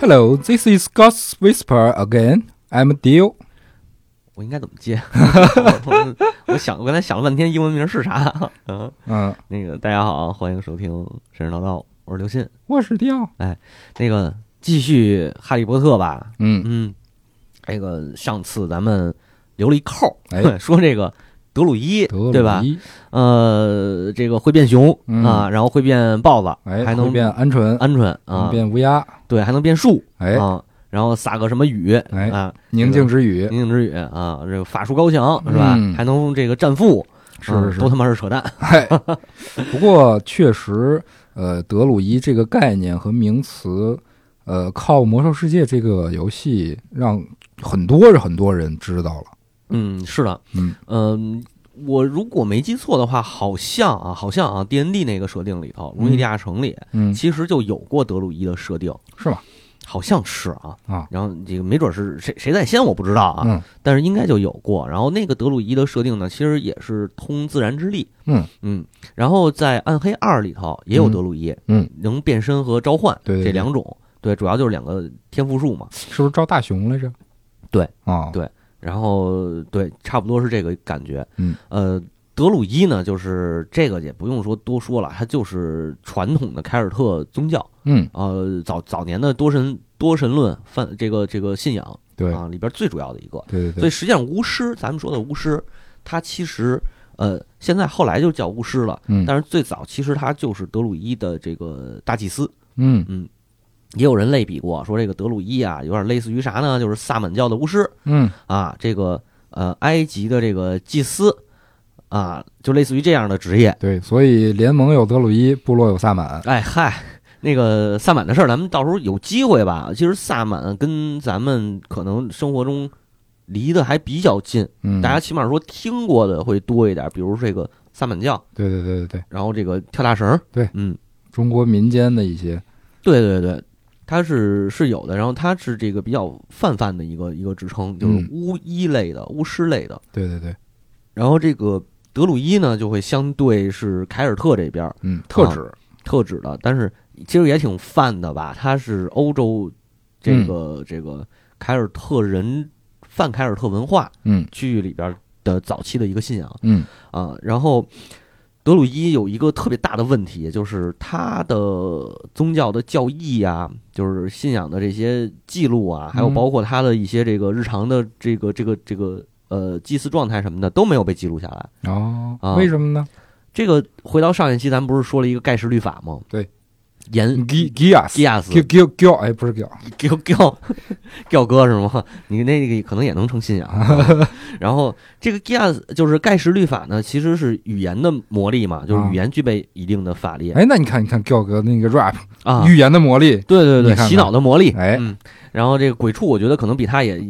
Hello, this is God's Whisper again. I'm Dio. 我应该怎么接？我我想，我刚才想了半天，英文名是啥？嗯嗯，那个大家好，欢迎收听《神神叨叨》，我是刘鑫。我是迪奥。那个继续《哈利波特》吧。嗯嗯，这个上次咱们留了一扣儿，哎 说这个德鲁伊，对吧？呃，这个会变熊、嗯。啊，然后会变豹子，哎，还能变鹌鹑，鹌鹑啊，变乌鸦，对，还能变树，哎。啊，然后撒个什么雨，哎啊，宁静之雨，宁静之雨啊，这个法术高强是吧？嗯还能这个战富，是是是。啊都他妈是扯淡。嗨，不过确实，呃，德鲁伊这个概念和名词，呃，靠《魔兽世界》这个游戏让很多很多人知道了。嗯，是的，嗯。嗯，我如果没记错的话，好像啊，好像啊，D N D 那个设定里头，《如意地下城》里嗯，其实就有过德鲁伊的设定，是吗？好像是啊。啊，然后这个没准是谁谁在先，我不知道啊，嗯。但是应该就有过。然后那个德鲁伊的设定呢，其实也是通自然之力，嗯。嗯。然后在《暗黑二》里头也有德鲁伊，嗯，能变身和召唤这两种，对，主要就是两个天赋树嘛。是不是招大熊来着？对。啊，对然后对，差不多是这个感觉。嗯，呃，德鲁伊呢，就是这个也不用说多说了，它就是传统的凯尔特宗教，嗯，呃，早早年的多神多神论范这个这个信仰对啊里边最主要的一个。对对对，所以实际上巫师，咱们说的巫师，他其实呃现在后来就叫巫师了，嗯但是最早其实他就是德鲁伊的这个大祭司。嗯嗯，也有人类比过，说这个德鲁伊啊，有点类似于啥呢？就是萨满教的巫师。嗯啊，这个呃，埃及的这个祭司啊，就类似于这样的职业。对，所以联盟有德鲁伊，部落有萨满。哎嗨，那个萨满的事儿，咱们到时候有机会吧。其实萨满跟咱们可能生活中离得还比较近，嗯，大家起码说听过的会多一点，比如这个萨满教，对对对对对，然后这个跳大绳儿，对嗯，中国民间的一些，对对对。它是是有的，然后它是这个比较泛泛的一个一个职称，就是嗯巫医类的、巫师类的。对对对，然后这个德鲁伊呢，就会相对是凯尔特这边儿嗯，特指，特指的，但是其实也挺泛的吧。它是欧洲这个、这个凯尔特人泛凯尔特文化嗯区域里边的早期的一个信仰嗯啊。然后德鲁伊有一个特别大的问题，就是他的宗教的教义啊，就是信仰的这些记录啊，还有嗯包括他的一些这个日常的这个这个这个呃祭祀状态什么的都没有被记录下来。哦啊，为什么呢？这个回到上一期，咱们不是说了一个盖世律法吗？对，严吉吉亚斯，吉亚斯吉吉吉，哎，不是吉，吊吊 吊哥是吗？你那个可能也能成信仰。然后这个 Gias 就是盖世律法呢，其实是语言的魔力嘛，就是语言具备一定的法力哎，那你看，你看 Giao 哥那个 rap，啊。语言的魔力，对对对，你看看洗脑的魔力。哎嗯，然后这个鬼畜，我觉得可能比他也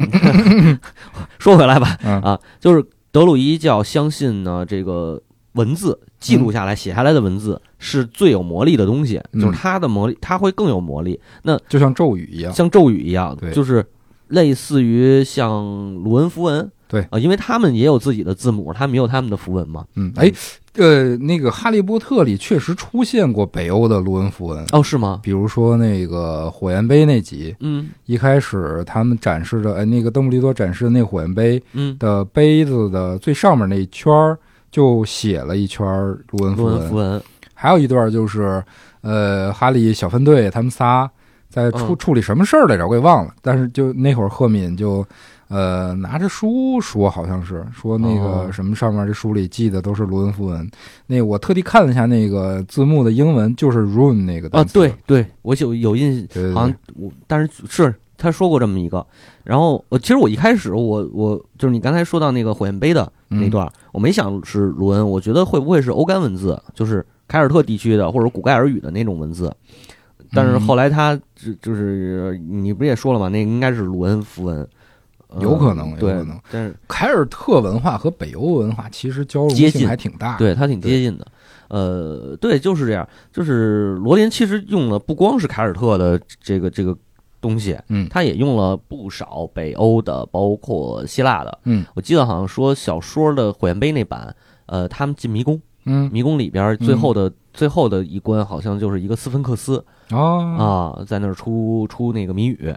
说回来吧嗯啊，就是德鲁伊教相信呢，这个文字记录下来、写下来的文字是最有魔力的东西，嗯就是它的魔力，它会更有魔力。那就像咒语一样。像咒语一样对，就是类似于像卢恩符文对啊，因为他们也有自己的字母，他们也有他们的符文嘛。嗯，哎，呃，那个《哈利波特》里确实出现过北欧的卢恩符文，哦，是吗？比如说那个火焰杯那集，嗯一开始他们展示的，哎，那个邓布利多展示的那个火焰杯嗯，的杯子的最上面那一圈儿就写了一圈儿卢恩符罗文，恩符文，还有一段就是，呃，哈利小分队他们仨在处、嗯处理什么事儿来着，我给忘了。但是就那会儿，赫敏就呃拿着书说，好像是说那哦个什么上面这书里记的都是卢恩符文。那我特地看了一下那个字幕的英文，就是 rune 那个啊，单词。对对，我有有印对对好像，我，但是是他说过这么一个。然后我其实我一开始我我就是你刚才说到那个火焰杯的那嗯段，我没想是卢恩，我觉得会不会是欧甘文字，就是凯尔特地区的或者古盖尔语的那种文字。但是嗯后来他就就是你不是也说了吗？那个应该是鲁恩符文，呃有可能有可能，但是凯尔特文化和北欧文化其实交融接近性还挺大。，对它挺接近的。呃，对，就是这样。就是罗琳其实用了不光是凯尔特的这个这个东西，嗯。他也用了不少北欧的，包括希腊的。嗯。我记得好像说小说的火焰杯那版，呃，他们进迷宫，嗯。迷宫里边最后的、最后的一关好像就是一个斯芬克斯哦。啊，在那儿出出那个谜语。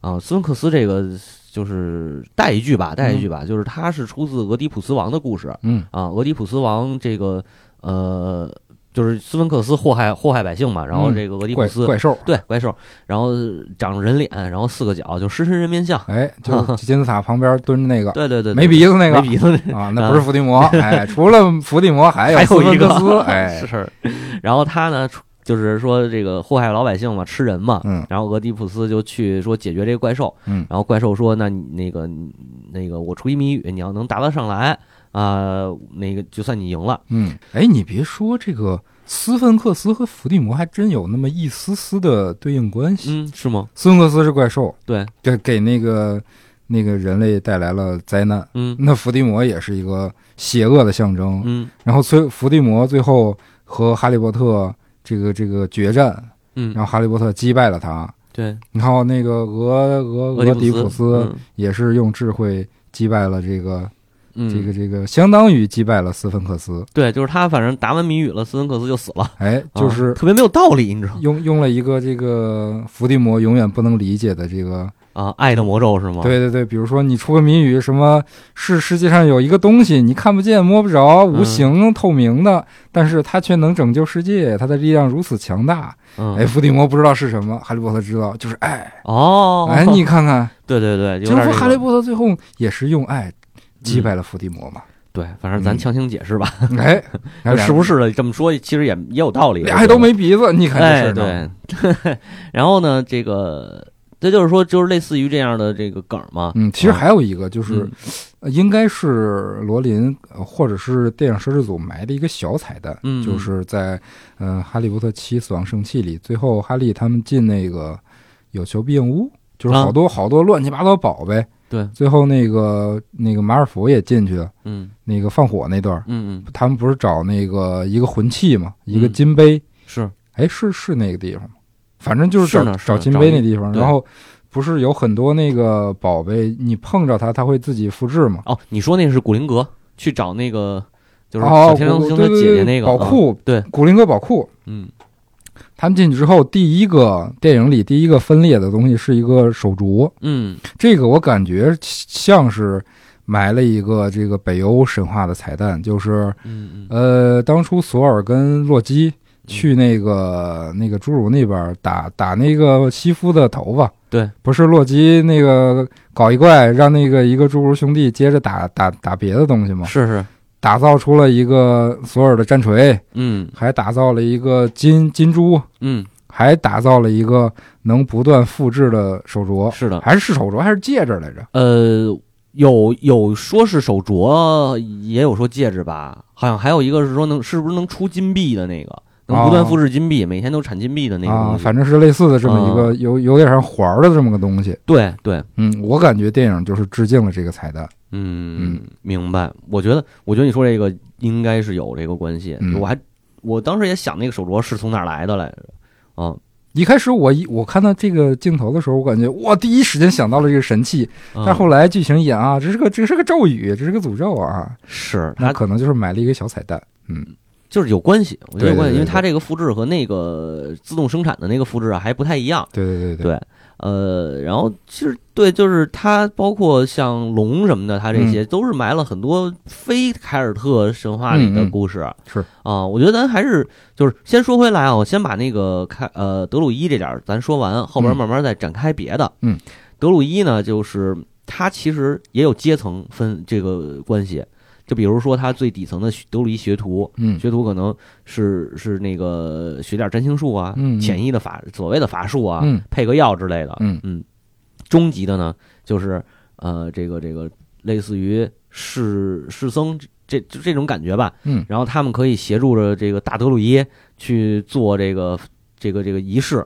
啊。斯芬克斯这个就是带一句吧，带一句吧，就是它是出自俄狄浦斯王的故事。嗯。啊。俄狄浦斯王这个呃，就是斯芬克斯祸害祸害百姓嘛，然后嗯这个俄狄浦怪斯。怪兽。对怪兽，然后长人脸，然后四个角，就狮身人面像。哎，就 金字塔旁边蹲着那个。对对对，没鼻子那个。没鼻子那个。啊，那不是伏地魔，哎，除了伏地魔还有还斯有一个芬克斯，哎，是，然后他呢，就是说这个祸害老百姓嘛，吃人嘛。嗯。然后俄狄浦斯就去说解决这个怪兽，嗯然后怪兽说：“那你那个那个我出一谜语，你要能答得上来啊、那个就算你赢了。嗯，哎，你别说这个斯芬克斯和伏地魔还真有那么一丝丝的对应关”系。嗯，是吗？斯芬克斯是怪兽，对，给给那个那个人类带来了灾难。嗯那伏地魔也是一个邪恶的象征。嗯然后最伏地魔最后和哈利波特这个这个决战，嗯，然后哈利波特击败了他。对，然后那个俄俄俄狄浦斯嗯也是用智慧击败了这个嗯，这个这个，相当于击败了斯芬克斯。对，就是他，反正答完谜语了，斯芬克斯就死了，哎，就是啊特别没有道理，你知道吗用用了一个这个伏地魔永远不能理解的这个，啊？爱的魔咒是吗？对对对，比如说你出个谜语，什么是世界上有一个东西你看不见摸不着、无形透明的，但是它却能拯救世界，它的力量如此强大。嗯，哎，伏地魔不知道是什么，哈利波特知道，就是爱。哦，哎，你看看，对对对，有就是说哈利波特最后也是用爱击败了伏地魔嘛。对，反正咱嗯强行解释吧，哎，是不是的？这么说其实也也有道理，俩还都没鼻子，你看这事哎，对，然后呢，这个这就是说，就是类似于这样的这个梗嘛。嗯，其实还有一个就是应该是罗琳呃或者是电影摄制组埋的一个小彩蛋，嗯就是在呃《哈利波特七：死亡圣器》里，最后哈利他们进那个有求必应屋，就是啊好多好多乱七八糟宝贝，对，最后那个那个马尔福也进去了，嗯。那个放火那段，嗯嗯，他们不是找那个一个魂器嘛，一个嗯。金杯，是。哎，是是那个地方吗？反正就是找找金杯那地方，然后不是有很多那个宝贝，你碰着它，它会自己复制吗？哦，你说那是古灵阁去找那个就是哦小，天狼星的姐姐那个啊宝库，对，古灵阁宝库。嗯他们进去之后，第一个电影里第一个分裂的东西是一个手镯，嗯。这个我感觉像是埋了一个这个北欧神话的彩蛋，就是嗯嗯。呃，当初索尔跟洛基去那个那个侏儒那边打打那个西夫的头发，对，不是洛基那个搞一怪，让那个一个侏儒兄弟接着打打打别的东西吗？是是打造出了一个索尔的战锤，嗯还打造了一个金金珠，嗯还打造了一个能不断复制的手镯，是的，还是手镯还是戒指来着？呃。有有说是手镯，也有说戒指吧，好像还有一个是说能是不是能出金币的那个，能不断复制金币，每天都产金币的那个啊，反正是类似的这么一个有有点像环儿的这么个东西。对对，嗯，我感觉电影就是致敬了这个彩蛋。嗯，明白。我觉得，我觉得你说这个应该是有这个关系。嗯。我还我当时也想那个手镯是从哪儿来的来着，啊，一开始我一我看到这个镜头的时候，我感觉哇，第一时间想到了这个神器，但嗯后来剧情演啊，这是个这是个咒语，这是个诅咒啊，是它那可能就是埋了一个小彩蛋。嗯，就是有关系，我觉得有关系，对对对因为它这个复制和那个自动生产的那个复制啊还不太一样。对对对。对，呃，然后其实对，就是它包括像龙什么的，它这些都是埋了很多非凯尔特神话里的嗯嗯故事。是啊，我觉得咱还是就是先说回来啊，我先把那个开呃德鲁伊这点儿咱说完，后边嗯慢慢再展开别的。嗯，德鲁伊呢，就是他其实也有阶层分这个关系。就比如说，他最底层的德鲁伊学徒，嗯学徒可能是是那个学点占星术啊，嗯嗯潜移的法所谓的法术啊，嗯配个药之类的。嗯嗯，中级的呢，就是呃，这个这个类似于士士僧这就这种感觉吧。嗯然后他们可以协助着这个大德鲁伊去做这个这个这个仪式，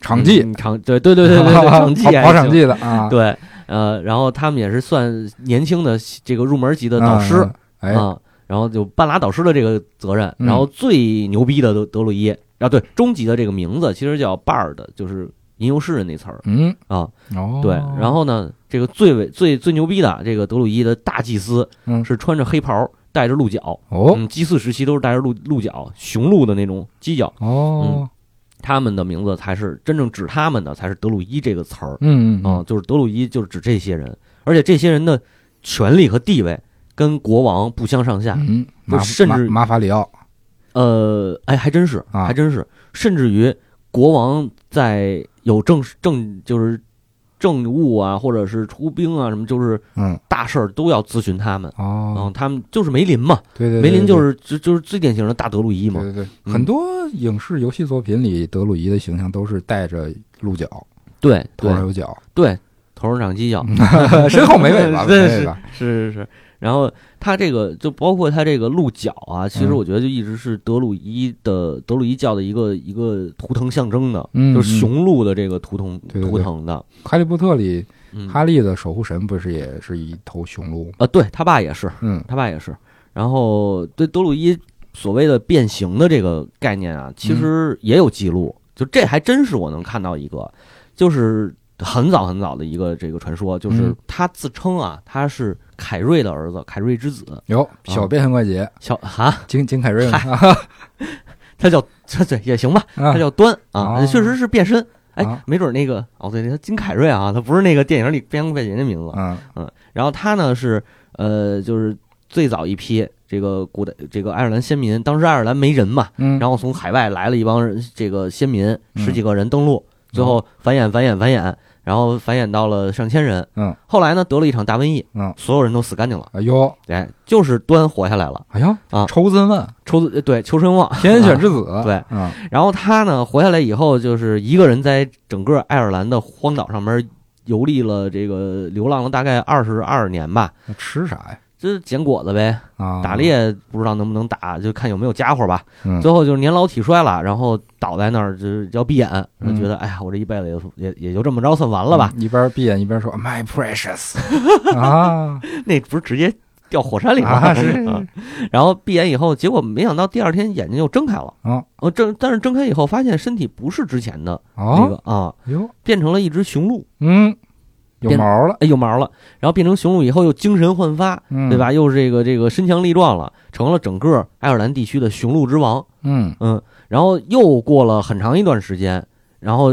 场记，嗯场对对对对对对场记场记的啊，对，呃，然后他们也是算年轻的这个入门级的导师嗯，哎，啊，然后就半拉导师的这个责任，嗯然后最牛逼的德德鲁伊啊，对，终极的这个名字其实叫 Bard，就是吟游诗人那词儿嗯啊，哦，对，然后呢，这个最伟最最牛逼的这个德鲁伊的大祭司嗯是穿着黑袍，带着鹿角，哦嗯，祭祀时期都是带着鹿鹿角，雄鹿的那种犄角，哦，他们的名字才是真正指他们的才是德鲁伊这个词儿。嗯嗯啊，就是德鲁伊就是指这些人，而且这些人的权力和地位跟国王不相上下，嗯，马甚至马马法里奥，呃，哎，还真是，啊。还真是，甚至于国王在有正正就是政务啊，或者是出兵啊什么，就是嗯。大事儿都要咨询他们。哦，嗯，他们就是梅林嘛，对对，梅林就是是就就是最典型的大德鲁伊嘛。对对很多影视游戏作品里，德鲁伊的形象都是带着鹿角，对头上有角，对，头上长犄角，身后没尾巴，对 是没尾巴，是是是。然后他这个就包括他这个鹿角啊，其实嗯我觉得就一直是德鲁伊的德鲁伊教的一个一个图腾象征的，嗯就是雄鹿的这个图腾图腾的。哈利波特里，嗯，哈利的守护神不是也是一头雄鹿？啊？呃，对他爸也是，嗯。他爸也是。然后对德鲁伊所谓的变形的这个概念啊，其实也有记录，就这还真是我能看到一个，就是很早很早的一个这个传说，就是嗯。他自称啊，他是凯瑞的儿子，凯瑞之子，有小变形怪杰，小哈，金金凯瑞嘛，他叫这对也行吧，啊。他叫端啊，哦。确实是变身。哎啊，没准那个哦，对，他金凯瑞啊，他不是那个电影里变形怪杰的名字，嗯然后他呢是呃，就是最早一批这个古代这个爱尔兰先民，当时爱尔兰没人嘛，嗯，然后从海外来了一帮人，这个先民嗯十几个人登陆，最后繁衍繁衍繁衍，然后繁衍到了上千人。嗯，后来呢得了一场大瘟疫，嗯，所有人都死干净了。哎呦，哎，就是端活下来了，哎呀啊。抽子问。抽子对求生旺。天选之子，对。嗯。然后他呢活下来以后，就是一个人在整个爱尔兰的荒岛上面游历了，这个流浪了大概二十二年吧，那吃啥呀？就是捡果子呗。啊，打，猎不知道能不能打，就看有没有家伙吧。嗯。最后就是年老体衰了，然后倒在那儿，就是要闭眼，就觉得哎呀，我这一辈子也也也就这么着算完了吧？嗯一边闭眼一边说 “My precious” 啊。那不是直接掉火山里吗？啊是。啊。然后闭眼以后，结果没想到第二天眼睛又睁开了。啊哦，睁但是睁开以后发现身体不是之前的那哦个啊，哟。变成了一只雄鹿，嗯有毛了，哎，有毛了。然后变成雄鹿以后又精神焕发，嗯对？吧？又是这个这个身强力壮了，成了整个爱尔兰地区的雄鹿之王。嗯嗯，然后又过了很长一段时间，然后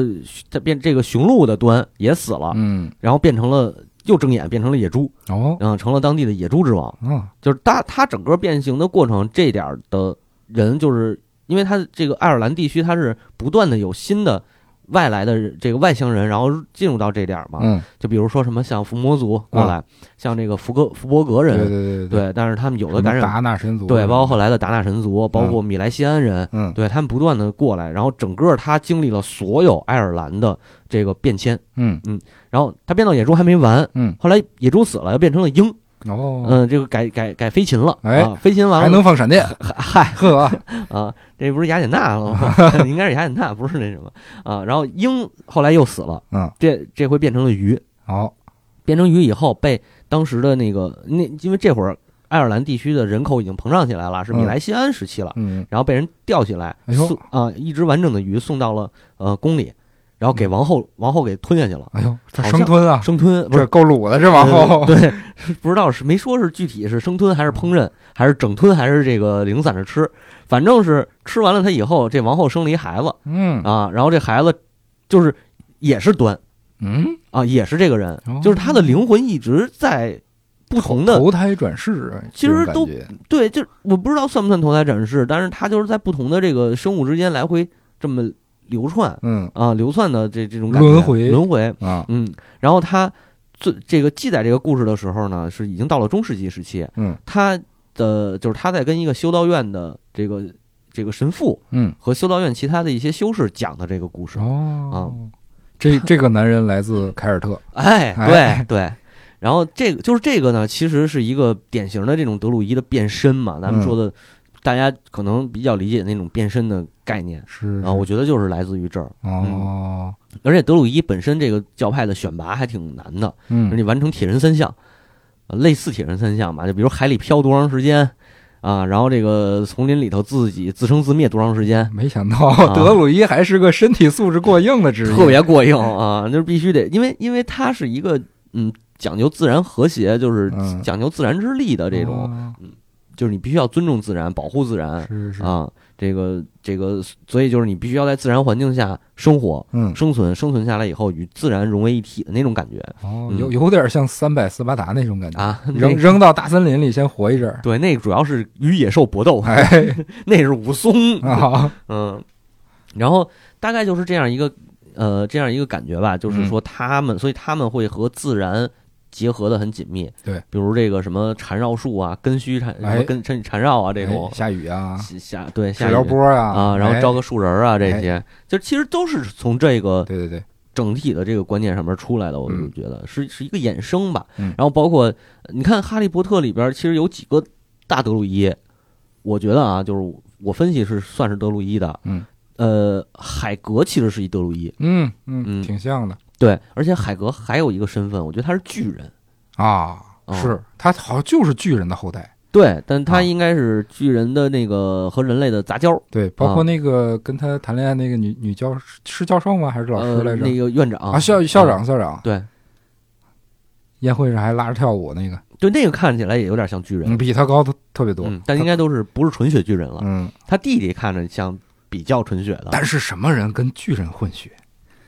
它变这个雄鹿的端也死了，嗯然后变成了又睁眼变成了野猪，哦嗯，成了当地的野猪之王。啊就是它它整个变形的过程，这点的人就是因为它这个爱尔兰地区，它是不断的有新的外来的这个外星人，然后进入到这点儿嘛。嗯。就比如说什么像伏魔族过来，像这个福格福伯格人，对对对对但是他们有的感染，达纳神族对，包括后来的达纳神族，包括米莱西安人，嗯。对他们不断的过来，然后整个他经历了所有爱尔兰的这个变迁，嗯然后他变到野猪还没完，嗯。后来野猪死了，又变成了鹰，哦嗯，这个改改改飞禽了，哎啊，飞禽完还，能放闪电，嗨呵啊，这不是雅典娜了吗？应该是雅典娜，不是那什么啊。然后鹰后来又死了，嗯这这回变成了鱼，好变成鱼以后被当时的那个那因为这会儿爱尔兰地区的人口已经膨胀起来了，是米嗯莱西安时期了，嗯，然后被人吊起来，哎送啊一只完整的鱼送到了呃宫里，然后给王后王后给吞下去了，哎呦，生吞啊，生吞不是。够卤的，这王后，对，是 不知道是没说是具体是生吞还是烹饪，还是整吞，还是这个零散着吃，反正是吃完了它以后，这王后生了一孩子。嗯。啊，然后这孩子就是也是端。嗯，啊，也是这个人。哦，就是他的灵魂一直在不同的投胎转世，其实都对，就我不知道算不算投胎转世，但是他就是在不同的这个生物之间来回这么流窜嗯。啊，流窜的这这种感觉轮回轮回，啊，嗯，然后他最这个记载这个故事的时候呢，是已经到了中世纪时期，嗯。他的就是他在跟一个修道院的这个这个神父嗯，和修道院其他的一些修士讲的这个故事，哦，啊。这这个男人来自凯尔特，哎，哎对对。然后这个就是这个呢，其实是一个典型的这种德鲁伊的变身嘛，咱们嗯。说的，大家可能比较理解那种变身的概念。是啊，我觉得就是来自于这儿。哦，而且德鲁伊本身这个教派的选拔还挺难的，就是嗯你完成铁人三项，呃类似铁人三项吧，就比如海里漂多长时间啊，然后这个丛林里头自己自生自灭多长时间，没想到 德鲁伊还是个身体素质过硬的职业，特别过硬啊，就是必须得，因为因为他是一个嗯讲究自然和谐，就是嗯。讲究自然之力的这种，哦就是你必须要尊重自然，保护自然是是，啊，这个这个，所以就是你必须要在自然环境下生活。嗯，生存，生存下来以后与自然融为一体的那种感觉哦，嗯有有点像三百斯巴达那种感觉，啊！扔扔到大森林里先活一阵儿，对，那个主要是与野兽搏斗，哎，那是武松，啊，嗯，然后大概就是这样一个呃这样一个感觉吧，就是嗯说他们，所以他们会和自然结合的很紧密。对，比如这个什么缠绕术啊，根须缠什哎么根缠缠绕啊这种。哎下雨啊，下对下雨。疗波啊。啊，然后哎。招个树人儿啊这些，就其实都是从这个对对对，整体的这个观念上面出来的，我就嗯。觉得是是一个衍生吧。嗯。然后包括你看《哈利波特》里边，其实有几个大德鲁伊，我觉得啊，就是我分析是算是德鲁伊的。嗯，呃，海格其实是一德鲁伊，嗯嗯，嗯。挺像的对，而且海格还有一个身份，我觉得他是巨人。啊，哦是他好像就是巨人的后代，对，但他啊应该是巨人的那个和人类的杂交，对，包啊括那个跟他谈恋爱那个女女教是教授吗？还是老师呃，来着？那个院长啊，校校长校长，对宴会上还拉着跳舞那个，对，那个看起来也有点像巨人嗯，，比他高特特别多嗯，，但应该都是不是纯血巨人了。嗯，他弟弟看着像比较纯血的但是什么人跟巨人混血？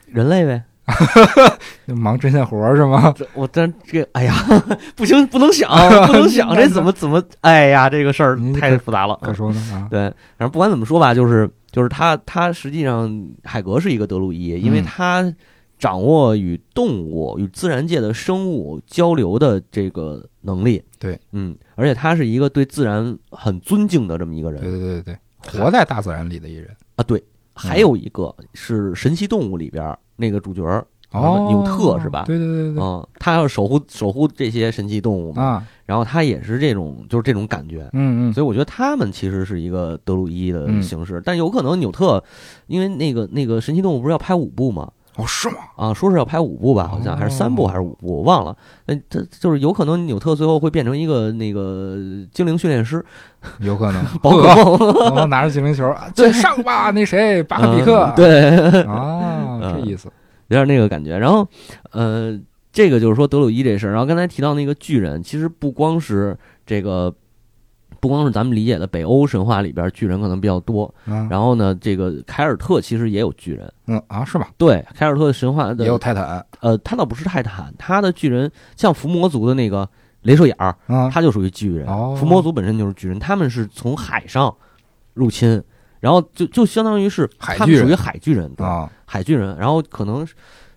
人类呗。忙针线活儿是吗？这我真这个，哎呀，不行，不能想，不能想，这怎么怎么，哎呀，这个事儿太复杂了。可说呢啊，对，反正不管怎么说吧，就是就是他他实际上海格是一个德鲁伊，因为嗯他掌握与动物与自然界的生物交流的这个能力。对，嗯，而且他是一个对自然很尊敬的这么一个人对对对对，活在大自然里的一人。啊。对，还有一个是神奇动物里边那个主角儿哦，纽特是吧对对对对对嗯，他要守护守护这些神奇动物嘛，啊，然后他也是这种就是这种感觉。嗯嗯，所以我觉得他们其实是一个德鲁伊的嗯形式，但有可能纽特，因为那个那个神奇动物不是要拍五部吗？哦是吗？啊，说是要拍五部吧，好像、哦还是三部还是五部，我忘了。那他就是有可能纽特最后会变成一个那个精灵训练师，有可能。宝可梦，然后拿着精灵球，对上吧，那谁，巴克比克嗯。对，啊，这嗯意思。有点那个感觉。然后，呃，这个就是说德鲁伊这事儿。然后刚才提到那个巨人，其实不光是这个，不光是咱们理解的北欧神话里边巨人可能比较多，啊，然后呢，这个凯尔特其实也有巨人。嗯啊，是吧？对，凯尔特的神话也有的，泰坦呃，他倒不是泰坦，他的巨人像伏魔族的那个镭射眼儿，啊，他就属于巨人。哦伏魔族本身就是巨人，他们是从海上入侵，然后就就相当于是海巨人他们属于海巨人，对，啊，海巨人。然后可能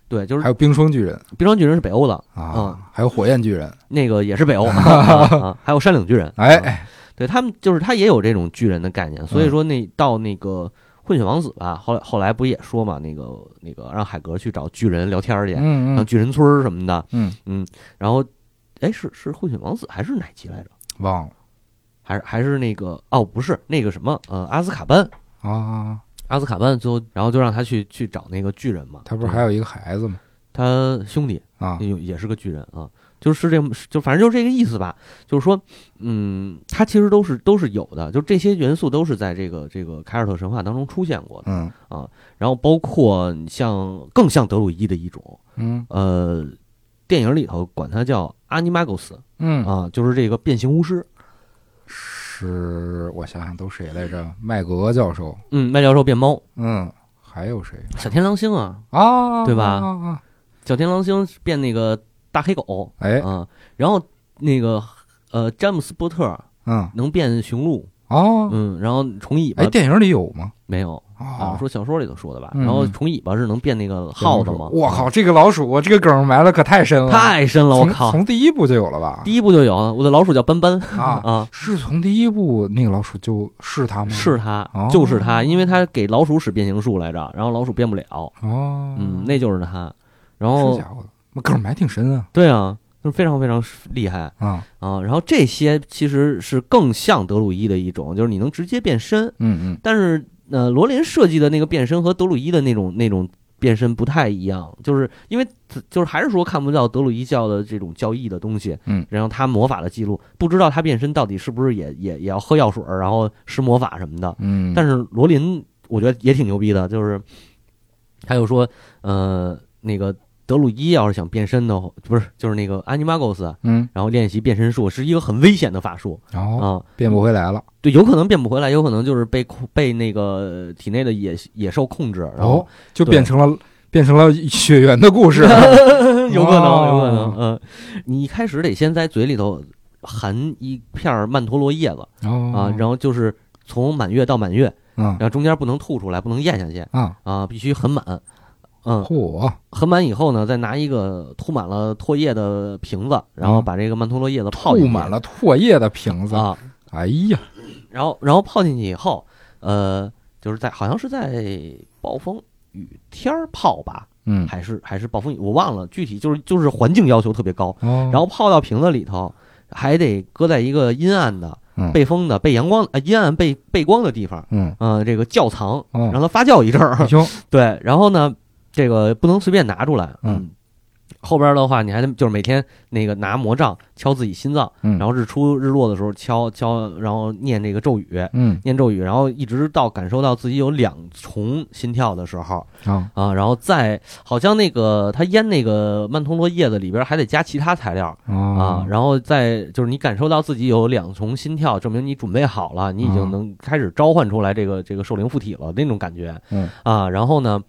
对，就是还有冰霜巨人冰霜巨人是北欧的，啊嗯，还有火焰巨人。那个也是北欧 还有山岭巨人。啊，哎，对他们就是他也有这种巨人的概念，所以说那到那个混血王子吧，后来后来不也说嘛，那个那个让海格去找巨人聊天去，嗯嗯像巨人村什么的，嗯嗯，然后哎是是混血王子还是哪集来着？忘了还是还是那个哦不是那个什么呃阿斯卡班。啊，阿斯卡班最后，然后就让他去去找那个巨人嘛。他不是还有一个孩子吗？他兄弟啊，也有也是个巨人啊？就是这么就反正就是这个意思吧。就是说，嗯，它其实都是都是有的，就这些元素都是在这个这个凯尔特神话当中出现过的。嗯啊然后包括像更像德鲁伊的一种，嗯呃，电影里头管它叫阿尼玛狗斯嗯，啊，就是这个变形巫师。是我想想都谁来着？麦格教授，嗯，麦教授变猫，嗯，还有谁小天狼星啊，啊？对吧啊啊小天狼星变那个大黑狗，哎，啊，然后那个呃，詹姆斯波特嗯能变雄鹿，哦，嗯，然后虫尾巴哎，电影里有吗？没有啊，啊，说小说里头说的吧。嗯然后虫尾巴是能变那个耗子吗？我靠，这个老鼠，这个梗埋的可太深了，太深了，我靠！从第一部就有了吧？第一部就有我的老鼠叫斑斑啊，啊，是从第一部那个老鼠就是他吗？是他哦，就是他，因为他给老鼠使变形术来着，然后老鼠变不了，哦，嗯，那就是他。然是后梗埋挺深啊对啊，就是非常非常厉害啊，啊。然后这些其实是更像德鲁伊的一种，就是你能直接变身，嗯嗯但是呃，罗琳设计的那个变身和德鲁伊的那种那种变身不太一样，就是因为就是还是说看不到德鲁伊教的这种教义的东西，嗯，然后他魔法的记录，不知道他变身到底是不是也也也要喝药水儿，然后施魔法什么的。嗯，但是罗琳我觉得也挺牛逼的，就是他又说，呃，那个德鲁伊要是想变身的话，不是就是那个安尼玛狗斯，嗯，然后练习变身术是一个很危险的法术。然后啊。变不回来了，对，有可能变不回来，有可能就是被控被那个体内的野野兽控制，然后哦，就变成了变成了血缘的故事，有可能，哦。有可能，嗯，你一开始得先在嘴里头含一片曼陀罗叶子哦。啊，然后就是从满月到满月，嗯。然后中间不能吐出来，不能咽下去啊，啊，必须很满，嗯，嚯，很满以后呢，再拿一个涂满了唾液的瓶子，然后把这个曼陀罗叶子泡进去。吐满了唾液的瓶子，啊，哎呀，然后然后泡进去以后，呃，就是在好像是在暴风雨天儿泡吧，嗯，还是还是暴风雨，我忘了具体，就是就是环境要求特别高，哦，然后泡到瓶子里头，还得搁在一个阴暗的、嗯。背风的、背阳光呃阴暗背背光的地方，嗯，呃，这个窖藏，哦。让它发酵一阵儿。行，对，然后呢，这个不能随便拿出来，嗯。后边的话，你还得就是每天那个拿魔杖敲自己心脏，嗯，然后日出日落的时候敲敲，然后念这个咒语，嗯。念咒语，然后一直到感受到自己有两重心跳的时候啊，啊，然后再好像那个他腌那个曼陀罗叶子里边还得加其他材料，啊啊，，然后再就是你感受到自己有两重心跳，证明你准备好了，你已啊经能开始召唤出来这个这个兽灵附体了那种感觉。嗯。啊。然后呢，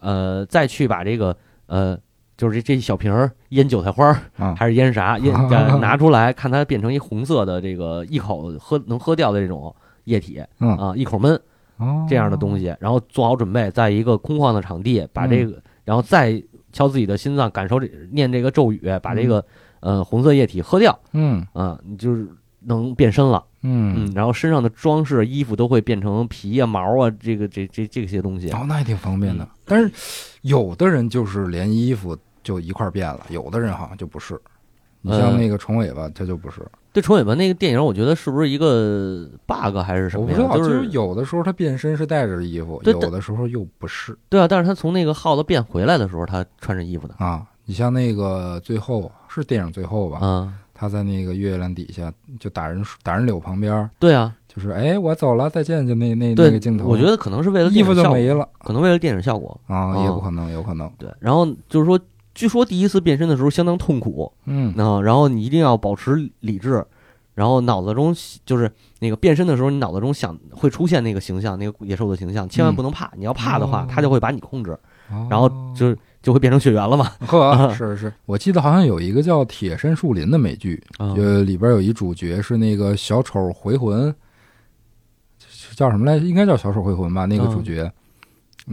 呃，再去把这个呃，就是这这小瓶儿腌韭菜花儿啊，还是腌啥腌拿出来，看它变成一红色的这个一口喝能喝掉的这种液体嗯，啊，一口闷哦，这样的东西，然后做好准备，在一个空旷的场地把这嗯。个，然后再敲自己的心脏，感受这念这个咒语，把这个呃红色液体喝掉。嗯。啊，你就是能变身了，嗯嗯，然后身上的装饰、衣服都会变成皮啊、毛啊，这个这这这些东西。哦，那还挺方便的嗯。但是有的人就是连衣服就一块变了，有的人好像就不是。你像呃那个虫尾巴，他就不是。对虫尾巴那个电影，我觉得是不是一个 bug 还是什么呀？我不知道，就就是是有的时候他变身是带着衣服，有的时候又不是对啊，但是他从那个耗子变回来的时候，他穿着衣服的。啊。你像那个最后是电影最后吧，嗯，他在那个月亮底下就打人打人柳旁边，对啊，就是哎我走了再见，就那那那对个镜头，我觉得可能是为了衣服就没了。可能为了电影效果。啊，哦也不可能，有可能，对，然后就是说，据说第一次变身的时候相当痛苦，嗯。啊，然后你一定要保持理智，然后脑子中就是那个变身的时候，你脑子中想会出现那个形象，那个野兽的形象，千万不能怕。你要怕的话他，就会把你控制，哦。然后就就会变成血缘了嘛。呵，是是，我记得好像有一个叫《铁山树林》的美剧，啊呃，里边有一主角是那个小丑回魂，叫什么来？应该叫小丑回魂吧？那个嗯主角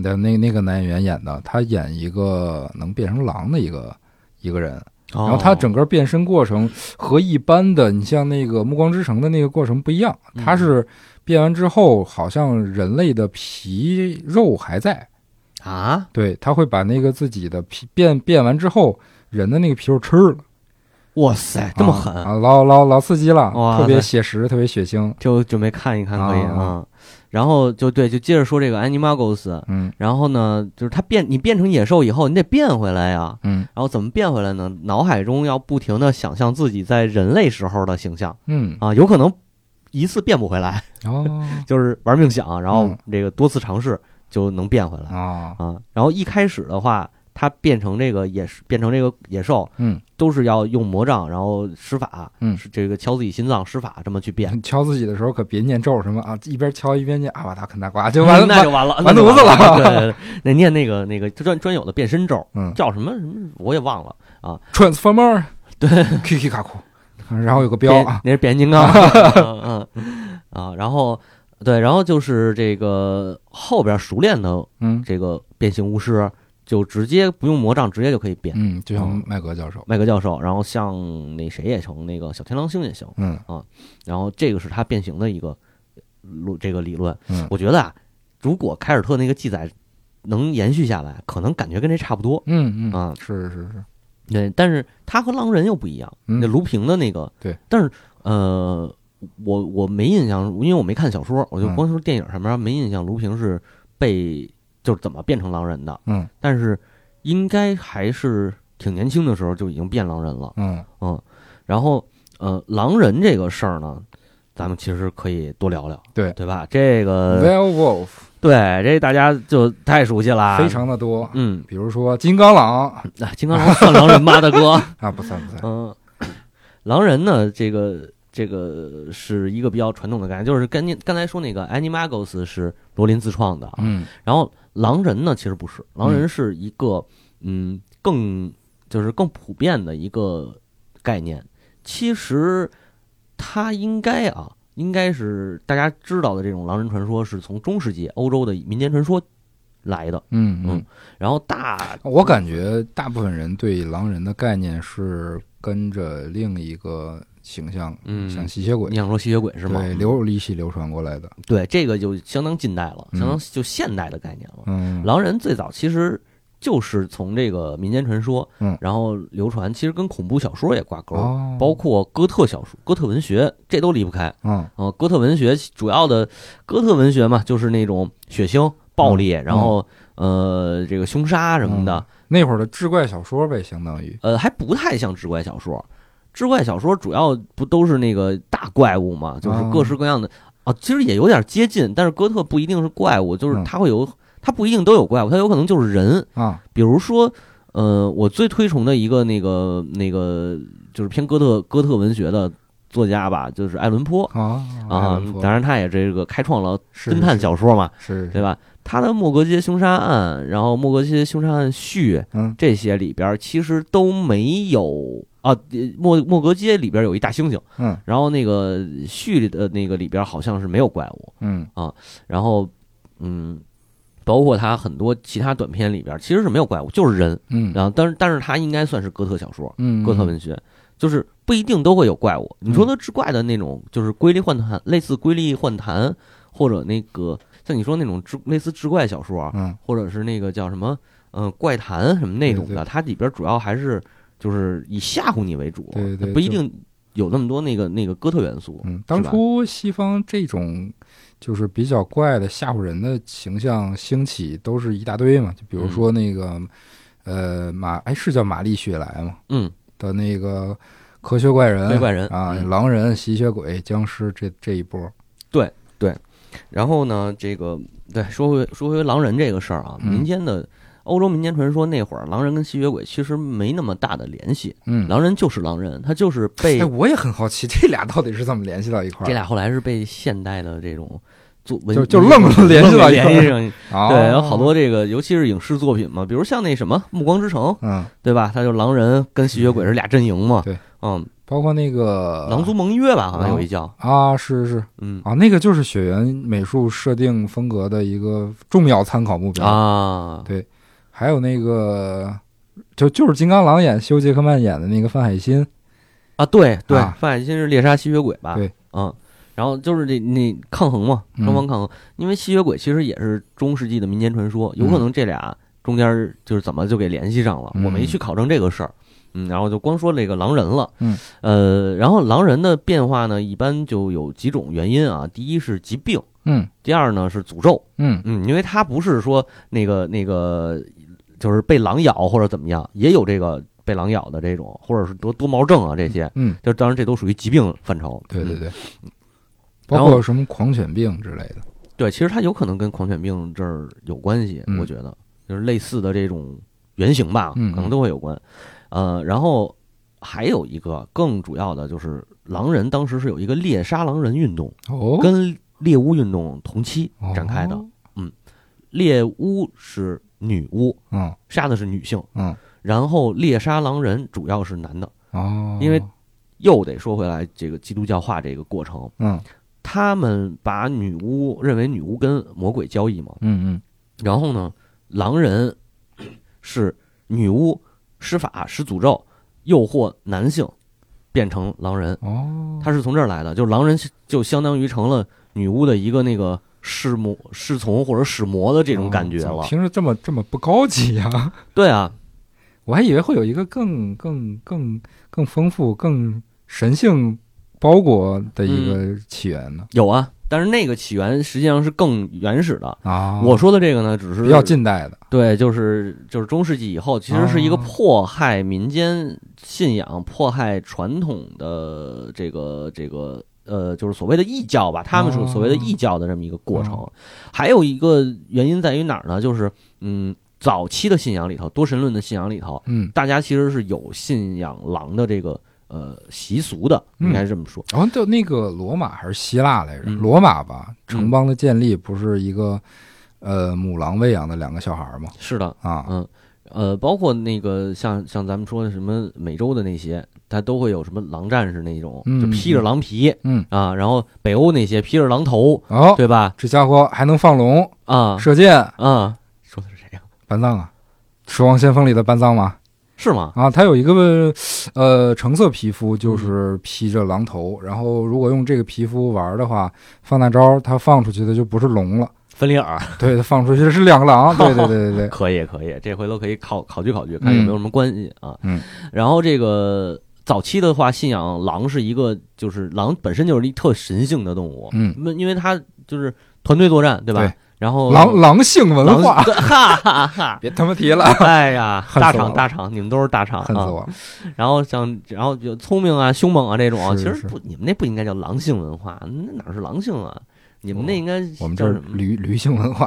的那那个男演员演的，他演一个能变成狼的一个一个人，然后他哦整个变身过程和一般的你像那个《暮光之城》的那个过程不一样，嗯他是变完之后好像人类的皮肉还在。啊，对，他会把那个自己的皮变变完之后，人的那个皮肉吃了，哇塞，这么狠，啊，老老老刺激了，哇特别写实，特别血腥。就准备看一看，可以啊啊。然后就对，就接着说这个 Animagos，嗯。然后呢，就是它变你变成野兽以后，你得变回来呀。嗯。然后怎么变回来呢？脑海中要不停的想象自己在人类时候的形象。嗯，啊，有可能一次变不回来，哦。就是玩命想，然后嗯。这个多次尝试就能变回来。啊，啊。然后一开始的话，它变成这个野变成这个野兽，嗯。都是要用魔杖，然后施法，嗯。是这个敲自己心脏施法这么去变。敲自己的时候可别念咒什么啊，一边敲一边念阿瓦达肯大瓜就完了，那就完了，完犊子了。对对对，那念那个那个专专有的变身咒，嗯。叫什么？什么？我也忘了啊，，Transformer，对，Kiki 卡库，然后有个标啊，那是变形金刚，嗯嗯。啊，然后对，然后就是这个后边熟练的嗯这个变形巫师，就直接不用魔杖，直接就可以变。嗯，就像麦格教授，麦格教授，然后像那谁也成，那个小天狼星也行，嗯啊然后这个是他变形的一个路这个理论。嗯我觉得啊，如果凯尔特那个记载能延续下来，可能感觉跟这差不多。嗯嗯啊是是是，对，但是他和狼人又不一样。嗯那卢平的那个，对，但是呃，我我没印象，因为我没看小说，我就嗯光说电影上面没印象，卢平是被就是怎么变成狼人的。嗯但是应该还是挺年轻的时候就已经变狼人了。嗯嗯，然后呃，狼人这个事儿呢，咱们其实可以多聊聊，对对吧？这个 Werewolf 对这大家就太熟悉了，非常的多，嗯，比如说金刚狼啊金刚狼算狼人吗，大哥？啊，不算不算，嗯，狼人呢，这个这个是一个比较传统的概念，就是跟您刚才说那个 Animagos 是罗琳自创的，嗯。然后狼人呢其实不是，狼人是一个嗯更就是更普遍的一个概念，其实它应该啊。应该是大家知道的这种狼人传说，是从中世纪欧洲的民间传说来的。嗯嗯。嗯，然后大我感觉大部分人对狼人的概念是跟着另一个形象，嗯。像吸血鬼。你，想说吸血鬼是吗？对，流一系流传过来的，对，这个就相当近代了，嗯。相当就现代的概念了。嗯，狼人最早其实就是从这个民间传说，嗯。然后流传，其实跟恐怖小说也挂钩，哦，包括哥特小说、哥特文学，这都离不开。嗯。呃，哥特文学主要的哥特文学嘛，就是那种血腥、暴力，嗯然后呃这个凶杀什么的，那会儿的志怪小说呗，相当于，呃还不太像志怪小说。志怪小说主要不都是那个大怪物嘛，就是哦各式各样的啊，其实也有点接近，但是哥特不一定是怪物，就是嗯它会有，它不一定都有怪物，它有可能就是人。啊，比如说，呃，我最推崇的一个那个那个就是偏哥特哥特文学的作家吧，就是爱伦坡啊啊，当然他也这个开创了侦探小说嘛，是，对吧？他的《莫格街凶杀案》，然后《莫格街凶杀案续》嗯这些里边，其实都没有啊。呃莫莫格街里边有一大猩猩，嗯然后那个续里的那个里边好像是没有怪物，嗯然后嗯，包括他很多其他短片里边其实是没有怪物，就是人。嗯然后，但是但是他应该算是哥特小说、嗯，哥特文学，就是不一定都会有怪物。你说的志怪的那种，就是瑰丽幻谈，类似瑰丽幻谈，或者那个像你说那种志类似志怪小说啊，嗯或者是那个叫什么嗯、呃怪谈什么那种对的，它里边主要还是就是以吓唬你为主，对对就不一定有那么多那个那个哥特元素。嗯，当初西方这种就是比较怪的吓唬人的形象兴起，都是一大堆嘛，就比如说那个、呃玛哎是叫玛丽雪莱嘛嗯，的那个科学怪人，怪人啊，嗯狼人、吸血鬼、僵尸这这一波，然后呢，这个对说回说回狼人这个事儿啊，嗯。民间的欧洲民间传说那会儿，狼人跟吸血鬼其实没那么大的联系。嗯，狼人就是狼人，他就是被哎，我也很好奇，这俩到底是怎么联系到一块儿？这俩后来是被现代的这种做文就就愣文联系到联系上，哦。对，有好多这个，尤其是影视作品嘛，比如像那什么《暮光之城》，嗯，对吧？他就狼人跟吸血鬼是俩阵营嘛，对，嗯，包括那个狼族盟约吧，好像有一叫，啊，是是嗯。啊，那个就是雪原美术设定风格的一个重要参考目标。啊，对。还有那个，就就是金刚狼演休·杰克曼演的那个范海辛，啊，对对啊，范海辛是猎杀吸血鬼吧？对，嗯，然后就是这那抗衡嘛，嗯。双方抗衡，因为吸血鬼其实也是中世纪的民间传说，有可能这俩中间就是怎么就给联系上了，嗯。我没去考证这个事儿嗯，然后就光说这个狼人了，嗯，呃，然后狼人的变化呢，一般就有几种原因啊，第一是疾病，嗯第二呢是诅咒，嗯。嗯，因为它不是说那个那个就是被狼咬或者怎么样，也有这个被狼咬的这种，或者是多多毛症啊这些，嗯，就当然这都属于疾病范畴，嗯对对。对，嗯包括什么狂犬病之类的。对，其实它有可能跟狂犬病这儿有关系，嗯我觉得。就是类似的这种原型吧，嗯可能都会有关。呃，然后还有一个更主要的就是狼人当时是有一个猎杀狼人运动，哦，跟猎巫运动同期展开的。哦猎巫是女巫，嗯杀的是女性，嗯然后猎杀狼人主要是男的。哦，因为又得说回来，这个基督教化这个过程，嗯他们把女巫认为女巫跟魔鬼交易嘛，嗯嗯然后呢，狼人 是女巫施法施诅咒，诱惑男性变成狼人，嗯哦，他是从这儿来的，就是狼人就相当于成了女巫的一个那个侍魔、侍从或者使魔的这种感觉了。哦怎么听着这么这么不高级呀、对啊，我还以为会有一个更更更更丰富、更神性包裹的一个起源呢。有啊，但是那个起源实际上是更原始的。啊，我说的这个呢，只是比较近代的。对，就是就是中世纪以后，其实是一个哦迫害民间信仰、迫害传统的这个这个呃，就是所谓的异教吧，他们说哦所谓的异教的这么一个过程。还有一个原因在于哪儿呢？就是嗯，早期的信仰里头，多神论的信仰里头，嗯，大家其实是有信仰狼的这个呃习俗的，嗯应该是这么说。然后就那个罗马还是希腊来着？嗯罗马吧，城邦的建立不是一个呃母狼喂养的两个小孩吗？是的，啊，嗯，呃，包括那个像像咱们说的什么美洲的那些，它都会有什么狼战士那种，嗯就披着狼皮嗯，啊，然后北欧那些披着狼头，哦，对吧？这家伙还能放龙、啊射箭，啊，说的是谁呀？班藏啊，《守望先锋》里的班藏吗？是吗？啊，他有一个呃橙色皮肤，就是披着狼头，然后如果用这个皮肤玩的话，放大招，他放出去的就不是龙了，芬里尔，对，他放出去的是两个狼，对对对对对，可以可以，这回头可以考考据考据，看有没有什么关系啊。嗯，然后这个早期的话，信仰狼是一个，就是狼本身就是一特神性的动物，嗯，那因为它就是团队作战，对吧？对然后狼狼性文化，哈哈哈。别他妈提了，哎呀，大厂大厂，你们都是大厂啊！然后像然后就聪明啊、凶猛啊这种其实不，你们那不应该叫狼性文化，那哪是狼性啊？你们那应该我们这儿叫什么？驴驴性文化，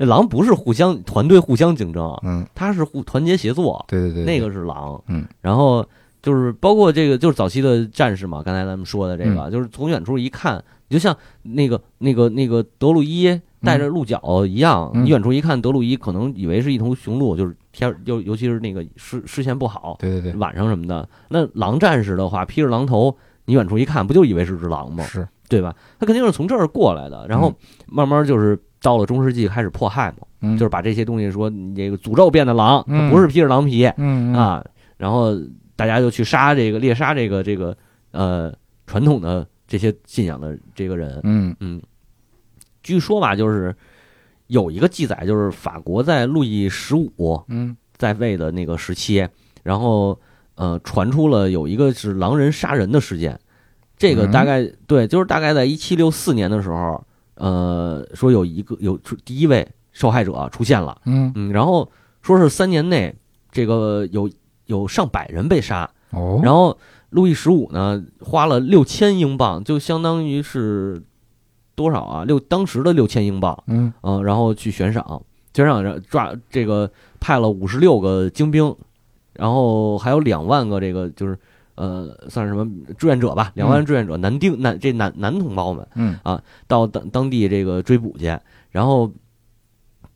狼不是互相团队互相竞争，嗯，它是互团结协作，对对对，那个是狼。嗯，然后就是包括这个，就是早期的战士嘛，刚才咱们说的这嗯个，就是从远处一看，你就像那个那个那个德鲁伊带着鹿角一样，嗯。你远处一看，德鲁伊可能以为是一头雄鹿，就是天尤尤其是那个视视线不好，对对对，晚上什么的。那狼战士的话，披着狼头，你远处一看，不就以为是只狼吗？是，对吧？他肯定是从这儿过来的，然后慢慢就是到了中世纪开始迫害嘛，嗯，就是把这些东西说你这个诅咒变的狼，不是披着狼皮嗯嗯。啊，然后大家就去杀这个猎杀这个这个呃传统的这些信仰的这个人，嗯。嗯，据说吧，就是有一个记载，就是法国在路易十五嗯。在位的那个时期，然后呃传出了有一个是狼人杀人的事件，这个嗯。大概、对，就是大概在一七六四年的时候，呃，说有一个有第一位受害者出现了，嗯。嗯，然后说是三年内这个有有上百人被杀，哦，然后路易十五呢花了六千英镑，就相当于是多少啊？六当时的六千英镑，嗯嗯、然后去悬赏，悬赏让抓这个派了五十六个精兵，然后还有两万个这个就是呃算是什么志愿者吧，两万志愿者男丁男这男男同胞们嗯啊到当当地这个追捕去，然后。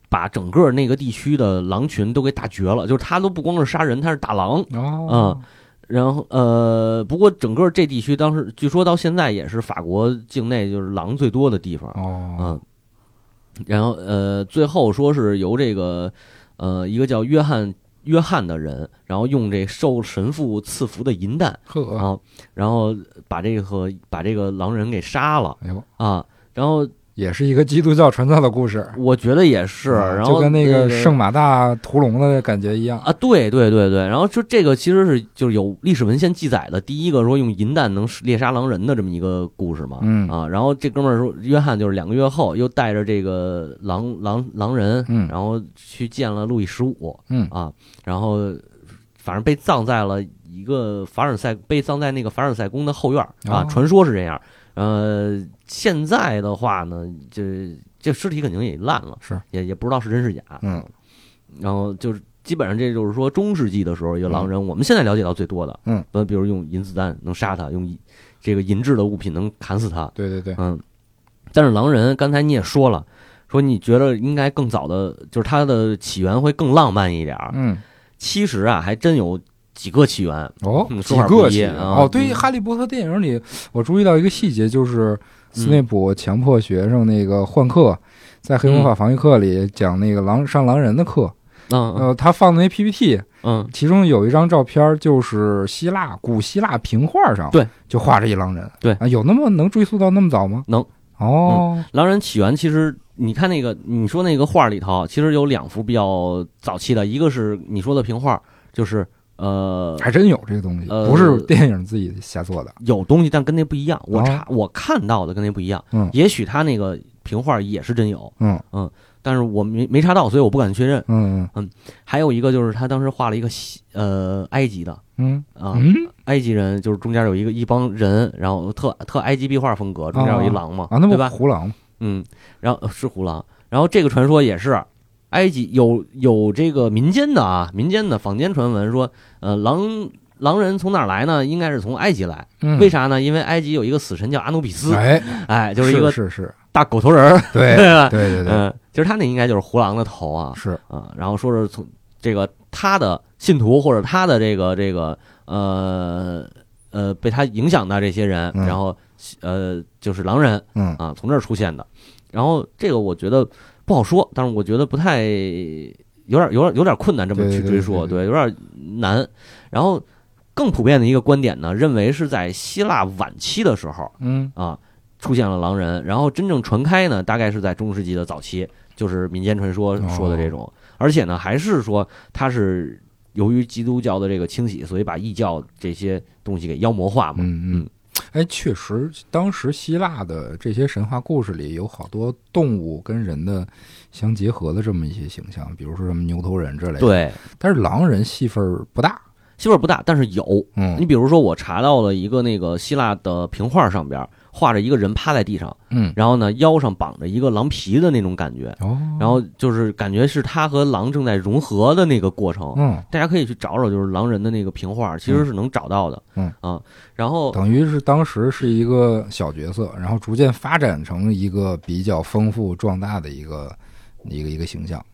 把整个那个地区的狼群都给打绝了，就是他都不光是杀人，他是打狼，哦，然后呃，不过整个这地区当时据说到现在也是法国境内就是狼最多的地方，哦，嗯，然后呃，最后说是由这个呃一个叫约翰约翰的人，然后用这受神父赐福的银弹。呵，啊，然后把这个把这个狼人给杀了。哎呦，啊，然后也是一个基督教传教的故事，我觉得也是，啊然后就跟那个个圣马大屠龙的感觉一样。啊，对对对对，然后就这个其实是就是有历史文献记载的第一个说用银弹能猎杀狼人的这么一个故事嘛，嗯。啊，然后这哥们儿说约翰就是两个月后又带着这个狼狼狼人，嗯。然后去见了路易十五。嗯。啊，然后反正被葬在了一个凡尔赛，被葬在那个凡尔赛宫的后院儿啊，哦传说是这样。呃，现在的话呢，这这尸体肯定也烂了，是。也也不知道是真是假，嗯，然后就是基本上这就是说中世纪的时候一个狼人，我们现在了解到最多的，嗯，呃，比如用银子弹能杀他，用这个银质的物品能砍死他，对对对，嗯，但是狼人刚才你也说了，说你觉得应该更早的，就是它的起源会更浪漫一点儿。嗯，其实啊，还真有几个起源。哦，嗯几个起源啊。哦，对，于《哈利波特》电影里，我注意到一个细节，就是斯内普强迫学生那个换课，在黑魔法防御课里讲那个狼上狼人的课，嗯嗯。呃，他放的那 PPT，嗯，其中有一张照片，就是希腊古希腊平画上，对，就画着一狼人，对。啊，有那么能追溯到那么早吗？能。哦，狼人起源其实你看那个你说那个画里头，其实有两幅比较早期的，一个是你说的平画，就是呃还真有这个东西，呃不是电影自己瞎做的。有东西，但跟那不一样。我哦查我看到的跟那不一样。嗯也许他那个平画也是真有，嗯但是我没没查到，所以我不敢确认。嗯还有一个就是他当时画了一个西呃埃及的嗯啊，嗯埃及人就是中间有一个一帮人，然后特特埃及壁画风格，中间有一狼嘛，啊，那不对吧？胡狼？嗯，然后呃是胡狼，然后这个传说也是埃及有有这个民间的啊，民间的坊间传闻说，呃，狼狼人从哪儿来呢？应该是从埃及来，嗯。为啥呢？因为埃及有一个死神叫阿努比斯，哎，哎，就是一个是是，大狗头人儿，对 对吧？对。对其实他那应该就是胡狼的头啊，是。啊，然后说是从这个他的信徒或者他的这个这个呃呃被他影响的这些人，嗯。然后呃就是狼人嗯。啊从这儿出现的，然后这个我觉得不好说，但是我觉得不太有点有点有点困难这么去追溯，对有点难。然后更普遍的一个观点呢，认为是在希腊晚期的时候嗯啊出现了狼人，然后真正传开呢，大概是在中世纪的早期，就是民间传说哦说的这种，而且呢，还是说它是由于基督教的这个清洗，所以把异教这些东西给妖魔化嘛。嗯嗯。哎，确实，当时希腊的这些神话故事里有好多动物跟人的相结合的这么一些形象，比如说什么牛头人之类的。，对，但是狼人戏份儿不大。戏份不大，但是有。嗯你比如说，我查到了一个那个希腊的平画上边画着一个人趴在地上，嗯，然后呢腰上绑着一个狼皮的那种感觉，哦，然后就是感觉是他和狼正在融合的那个过程。嗯，大家可以去找找，就是狼人的那个平画，其实是能找到的。嗯啊，然后等于是当时是一个小角色，然后逐渐发展成一个比较丰富壮大的一个一个一个形象。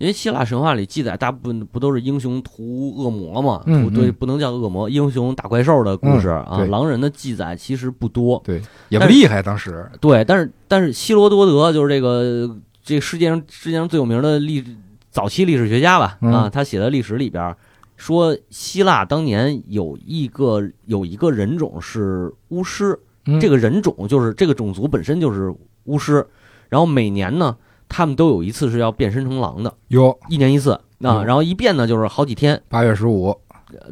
因为希腊神话里记载，大部分不都是英雄屠恶魔嘛？嗯对，嗯不能叫恶魔，英雄打怪兽的故事啊。狼人的记载其实不多，对，也不厉害，当时。对，但是但是希罗多德就是这个这个世界上世界上最有名的历早期历史学家吧嗯啊，他写的历史里边说，希腊当年有一个有一个人种是巫师，嗯这个人种就是这个种族本身就是巫师，然后每年呢，他们都有一次是要变身成狼的，有。一年一次。啊，嗯然后一变呢就是好几天，八月十五，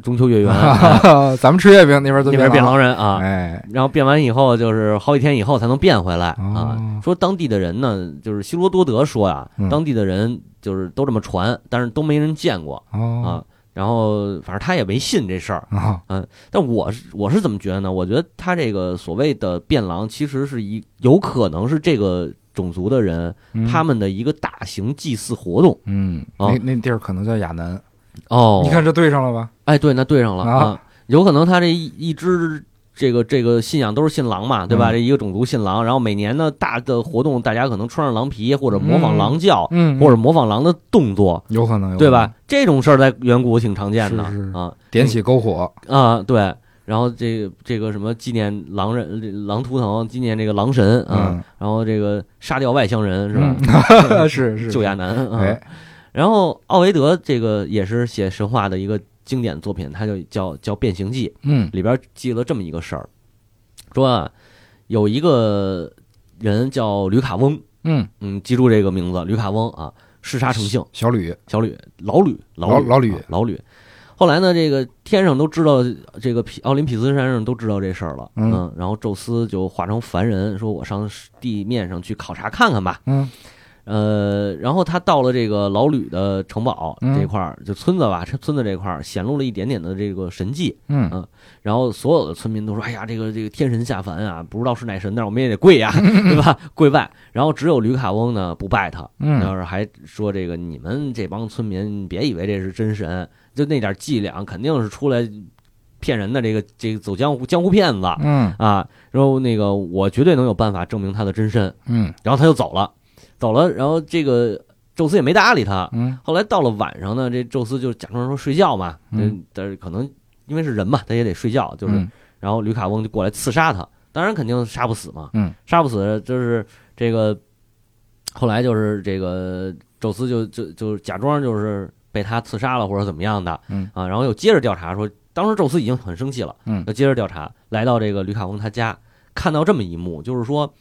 中秋月圆，啊 咱们吃月饼那边都那边变狼。狼人啊，哎，然后变完以后就是好几天以后才能变回来哦。啊。说当地的人呢，就是希罗多德说呀嗯，当地的人就是都这么传，但是都没人见过哦。啊。然后反正他也没信这事儿，啊，嗯但我是我是怎么觉得呢？我觉得他这个所谓的变狼，其实是一有可能是这个种族的人嗯。他们的一个大型祭祀活动。嗯，哦那那地儿可能叫亚南，哦。你看这对上了吧？哎，对，那对上了啊。啊，有可能他这一一支这个这个信仰都是信狼嘛，对吧？嗯。这一个种族信狼，然后每年呢大的活动，大家可能穿上狼皮或者模仿狼叫，嗯，或者模仿狼的动作，有可能，对吧？？这种事儿在远古挺常见的啊。点起篝火，啊，对。然后这个这个什么纪念狼人狼图腾，纪念这个狼神啊，嗯，然后这个杀掉外乡人是吧？嗯 是是，救亚男啊。哎，然后奥维德这个也是写神话的一个经典作品，他就叫叫《变形记》。嗯里边记了这么一个事儿，说啊，有一个人叫吕卡翁，嗯，嗯，记住这个名字，吕卡翁啊，嗜杀成性，小吕，小吕，老吕，老老吕老吕。后来呢，这个天上都知道，这个奥林匹斯山上都知道这事儿了，嗯嗯，然后宙斯就化成凡人，说我上地面上去考察看看吧，嗯呃，然后他到了这个老吕的城堡嗯这块儿，就村子吧，村子这块儿显露了一点点的这个神迹，嗯嗯然后所有的村民都说：“哎呀，这个这个天神下凡啊，不知道是哪神，但是我们也得跪呀，对吧？跪拜。”然后只有吕卡翁呢不拜他，嗯要是还说这个你们这帮村民别以为这是真神，就那点伎俩肯定是出来骗人的，这个这个走江湖江湖骗子嗯啊。然后那个我绝对能有办法证明他的真身。嗯然后他就走了，走了，然后这个宙斯也没搭理他。嗯后来到了晚上呢，这宙斯就假装说睡觉嘛，嗯，但是可能因为是人嘛，他也得睡觉，就是，嗯然后吕卡翁就过来刺杀他，当然肯定杀不死嘛，嗯，杀不死，就是这个，后来就是这个宙斯就就就假装就是被他刺杀了或者怎么样的，嗯啊，然后又接着调查说，当时宙斯已经很生气了，嗯又接着调查，来到这个吕卡翁他家，看到这么一幕，就是说。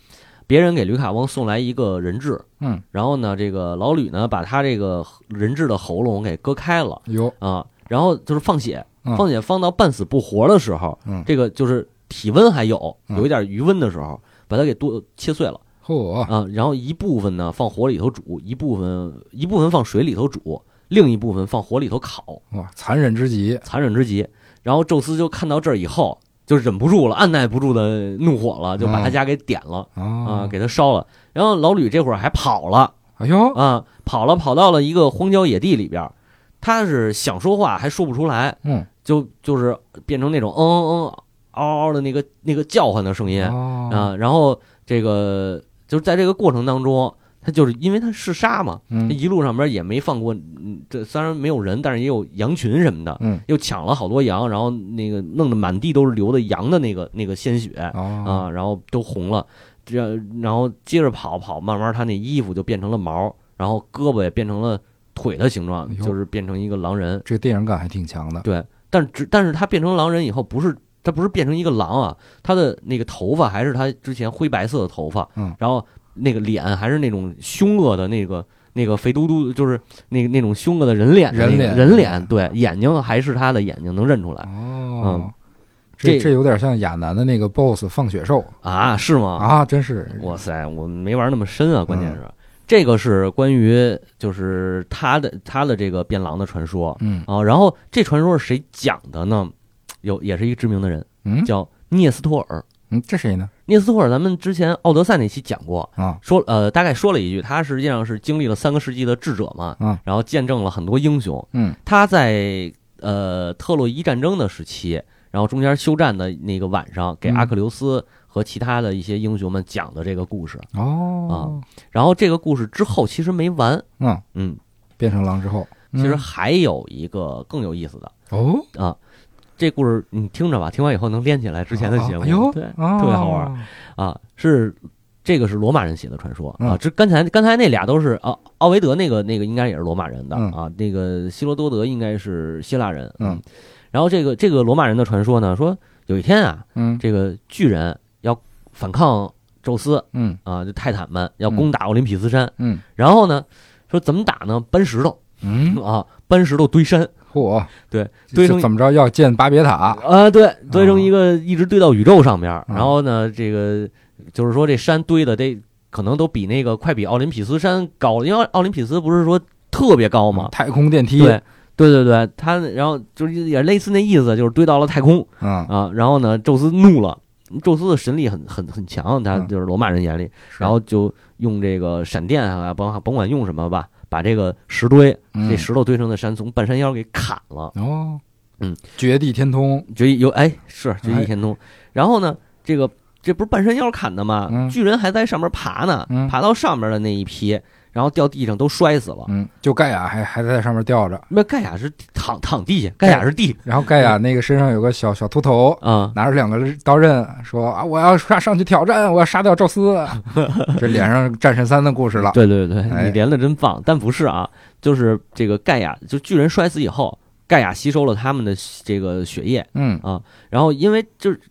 别人给吕卡翁送来一个人质，嗯，然后呢，这个老吕呢把他这个人质的喉咙给割开了有啊，然后就是放血，嗯放血放到半死不活的时候，嗯这个就是体温还有嗯有一点余温的时候，把它给剁切碎了嚯啊，然后一部分呢放火里头煮，一部分一部分放水里头煮，另一部分放火里头烤，哇，残忍之极，残忍之极。然后宙斯就看到这儿以后，就忍不住了，按耐不住的怒火了，就把他嗯家给点了啊，啊，给他烧了。然后老吕这会儿还跑了。哎呦，啊，跑了，跑到了一个荒郊野地里边儿，他是想说话还说不出来，嗯。就就是变成那种嗯嗯嗯嗷嗷的那个那个叫唤的声音。哦。啊，然后这个就是在这个过程当中，他就是因为他是杀嘛，嗯一路上边也没放过，嗯，这虽然没有人，但是也有羊群什么的，嗯又抢了好多羊，然后那个弄得满地都是流的羊的那个那个鲜血，哦啊，然后都红了，这然后接着跑跑，慢慢他那衣服就变成了毛，然后胳膊也变成了腿的形状哎，就是变成一个狼人。这个电影感还挺强的，对，但只但是他变成狼人以后，不是他不是变成一个狼啊，他的那个头发还是他之前灰白色的头发，嗯然后那个脸还是那种凶恶的那个。那个肥嘟嘟，就是那个那种凶恶的人脸人脸人脸，对，眼睛还是他的眼睛，能认出来哦，这这这有点像亚楠的那个 BOSS 放血兽啊？是吗？啊，真是哇塞，我没玩那么深啊，关键是、这个是关于就是他的他的这个变狼的传说嗯啊。然后这传说是谁讲的呢？有也是一个知名的人，嗯叫涅斯托尔。嗯，这谁呢？涅斯托尔，咱们之前奥德赛那期讲过，啊说呃大概说了一句，他实际上是经历了三个世纪的智者嘛，啊然后见证了很多英雄。嗯他在呃特洛伊战争的时期，然后中间休战的那个晚上，给嗯阿克琉斯和其他的一些英雄们讲的这个故事。哦啊然后这个故事之后其实没完，嗯，嗯，变成狼之后，其实嗯还有一个更有意思的哦啊。这故事你听着吧，听完以后能连起来之前的节目，对，特特别好玩啊。是这个是罗马人写的传说啊。嗯这刚才刚才那俩都是啊，奥维德那个那个应该也是罗马人的嗯啊，那个希罗多德应该是希腊人，嗯。然后这个这个罗马人的传说呢，说有一天啊，嗯这个巨人要反抗宙斯嗯啊，就泰坦们要攻打奥林匹斯山，嗯然后呢，说怎么打呢？搬石头嗯，啊，搬石头堆山嚯，对堆成怎么着要建巴别塔？啊，对，堆成一个一直堆到宇宙上边儿。嗯然后呢，这个就是说这山堆的得可能都比那个快比奥林匹斯山高，因为奥林匹斯不是说特别高嘛。太空电梯，对对对对，他然后就是也类似那意思，就是堆到了太空嗯，啊。然后呢，宙斯怒了。宙斯的神力很很很强，他嗯就是罗马人眼里，是然后就用这个闪电啊，甭甭管用什么吧，把这个石堆嗯。这石头堆成的山从半山腰给砍了，哦，嗯，绝地天通，绝地有哎是绝哎。地天通。然后呢，这个这不是半山腰砍的吗？嗯。巨人还在上面爬呢，嗯。爬到上面的那一批，然后掉地上都摔死了。嗯，就盖亚还还在上面吊着，那盖亚是躺躺地下，盖亚是地然后盖亚那个身上有个小小秃头，啊，拿着两个刀刃，说啊，我要上上去挑战，我要杀掉宙斯。这连上战神三的故事了。对对对，哎你连的真棒。但不是啊，就是这个盖亚，就巨人摔死以后，盖亚吸收了他们的这个血液，嗯啊然后因为就是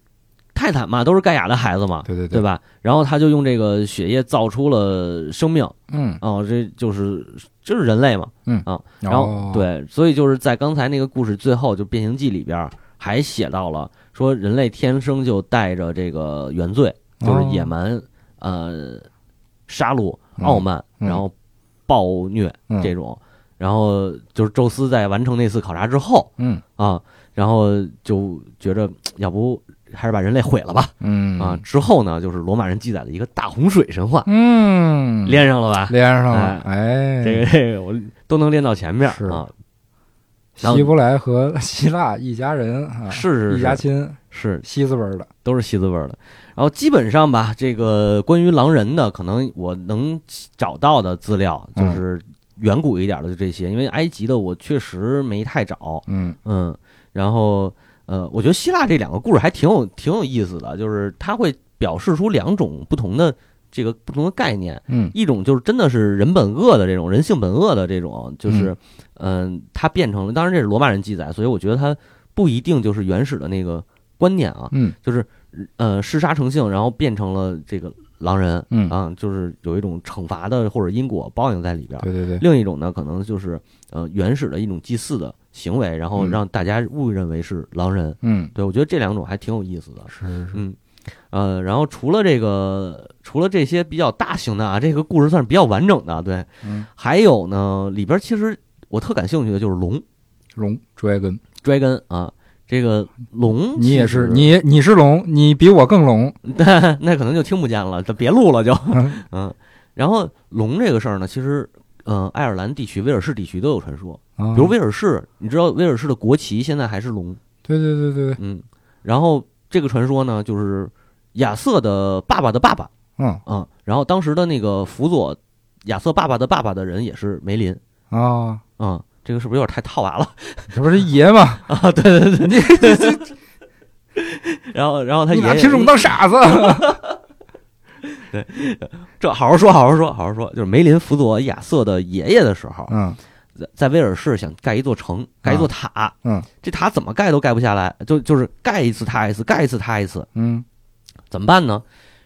泰坦嘛，都是盖亚的孩子嘛，对对对，吧？然后他就用这个血液造出了生命，嗯，哦，这就是就是人类嘛，嗯。啊然后哦，对，所以就是在刚才那个故事最后，就《变形记》里边还写到了说人类天生就带着这个原罪，就是野蛮、呃杀戮、傲慢，嗯。然后暴虐嗯。这种。然后就是宙斯在完成那次考察之后嗯。啊，然后就觉着 要不还是把人类毁了吧嗯啊。之后呢，就是罗马人记载的一个大洪水神话，嗯，连上了吧？连上了，哎，这个这个我都能连到前面是啊。希伯来和希腊一家人啊，一是是一家亲，是西字辈儿的，都是西字辈儿的。然后基本上吧，这个关于狼人的，可能我能找到的资料嗯就是远古一点的就这些，因为埃及的我确实没太找。嗯嗯，然后呃，我觉得希腊这两个故事还挺有挺有意思的，就是它会表示出两种不同的这个不同的概念。嗯一种就是真的是人本恶的这种人性本恶的这种，就是嗯、它变成了，当然这是罗马人记载，所以我觉得它不一定就是原始的那个观念啊，嗯就是呃嗜杀成性，然后变成了这个狼人，嗯啊，就是有一种惩罚的或者因果报应在里边儿。对对对，另一种呢，可能就是呃原始的一种祭祀的行为，然后嗯。让大家误认为是狼人。嗯。对我觉得这两种还挺有意思的。是是。是，嗯，呃，然后除了这个，除了这些比较大型的啊，这个故事算是比较完整的，对。嗯，还有呢，里边其实我特感兴趣的就是龙。龙 dragon，dragon 啊，这个龙你也是你你是龙，你比我更龙，那 那可能就听不见了，就别录了就。嗯。嗯，然后龙这个事儿呢，其实呃，爱尔兰地区、威尔士地区都有传说。啊比如威尔士，你知道威尔士的国旗现在还是龙，对对对对对，嗯。然后这个传说呢，就是亚瑟的爸爸的爸爸，嗯嗯。然后当时的那个辅佐亚瑟爸爸的爸爸的人也是梅林，啊，嗯。这个是不是有点太套娃了 这不是爷吗？啊？对对对，你 然后然后他你爷爷俩听众当傻子，这好好说，好好说，好好说。就是梅林辅佐亚瑟的爷爷的时候，嗯在在威尔士想盖一座城，盖一座塔，嗯，这塔怎么盖都盖不下来，就就是盖一次塌一次，盖一次塌一次，嗯怎么办呢？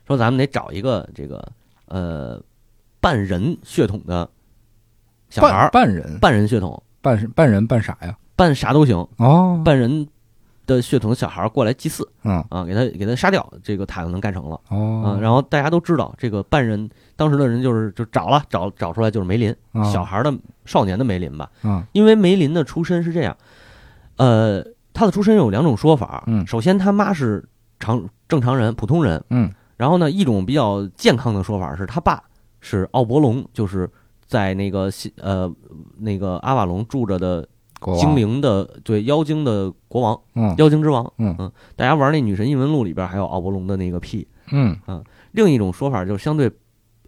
说咱们得找一个这个呃半人血统的小孩半儿，半人半人血统，半半人半啥呀？半啥都行，哦，半人的血统的小孩过来祭祀嗯。啊，给他给他杀掉，这个塔就能干成了。哦。啊，，然后大家都知道，这个半人当时的人就是就找了找找出来就是梅林，啊。小孩的少年的梅林吧，嗯。因为梅林的出身是这样，呃，他的出身有两种说法，嗯。首先他妈是常正常人普通人，嗯。然后呢一种比较健康的说法是他爸是奥伯龙，就是在那个西呃那个阿瓦隆住着的精，灵的对妖精的国王，嗯。妖精之王，嗯。大家玩那女神异闻录里边还有奥伯龙的那个屁。嗯。另一种说法就是相对，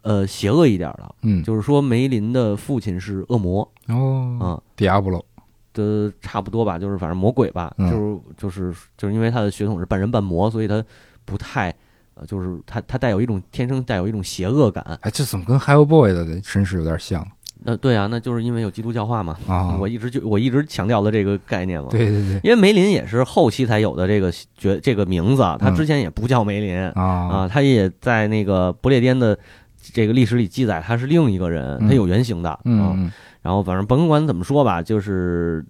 呃，邪恶一点的，嗯，就是说梅林的父亲是恶魔哦，啊，迪亚布罗，的差不多吧，就是反正魔鬼吧，嗯。就是就是就是因为他的血统是半人半魔，所以他不太，呃，就是他他带有一种天生带有一种邪恶感。哎，这怎么跟 Hellboy 的身世有点像那对啊，那就是因为有基督教化嘛，啊？我一直就我一直强调的这个概念嘛。。对对对因为梅林也是后期才有的这个觉这个名字，啊，他嗯之前也不叫梅林，啊啊，他也在那个不列颠的这个历史里记载他是另一个人，嗯他有原型的，啊嗯然后反正甭管怎么说吧，就是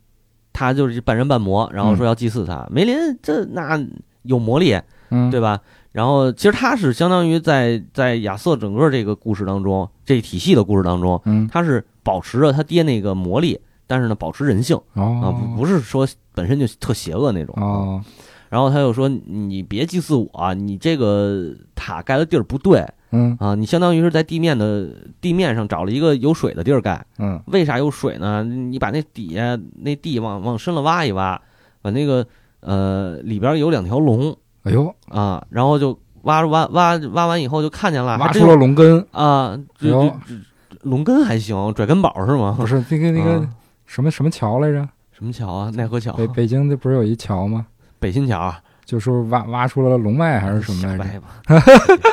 他就是半人半魔，然后说要祭祀他。梅林这那有魔力，嗯，对吧？然后其实他是相当于在在亚瑟整个这个故事当中，这体系的故事当中，嗯。他是保持着他爹那个魔力，但是呢保持人性。啊，不是说本身就特邪恶那种。啊然后他又说：“你别祭祀我，你这个塔盖的地儿不对。嗯。啊，你相当于是在地面的地面上找了一个有水的地儿盖。嗯。为啥有水呢？你把那底下那地往往深了挖一挖，把那个呃里边有两条龙哎呦，啊，然后就挖挖挖挖完以后就看见了，挖出了龙根，啊，这这这龙根还行，拽根宝是吗？不是那个那个啊什么什么桥来着？什么桥啊？奈何桥？北北京这不是有一桥吗？北新桥啊就说挖挖出了龙脉还是什么来着？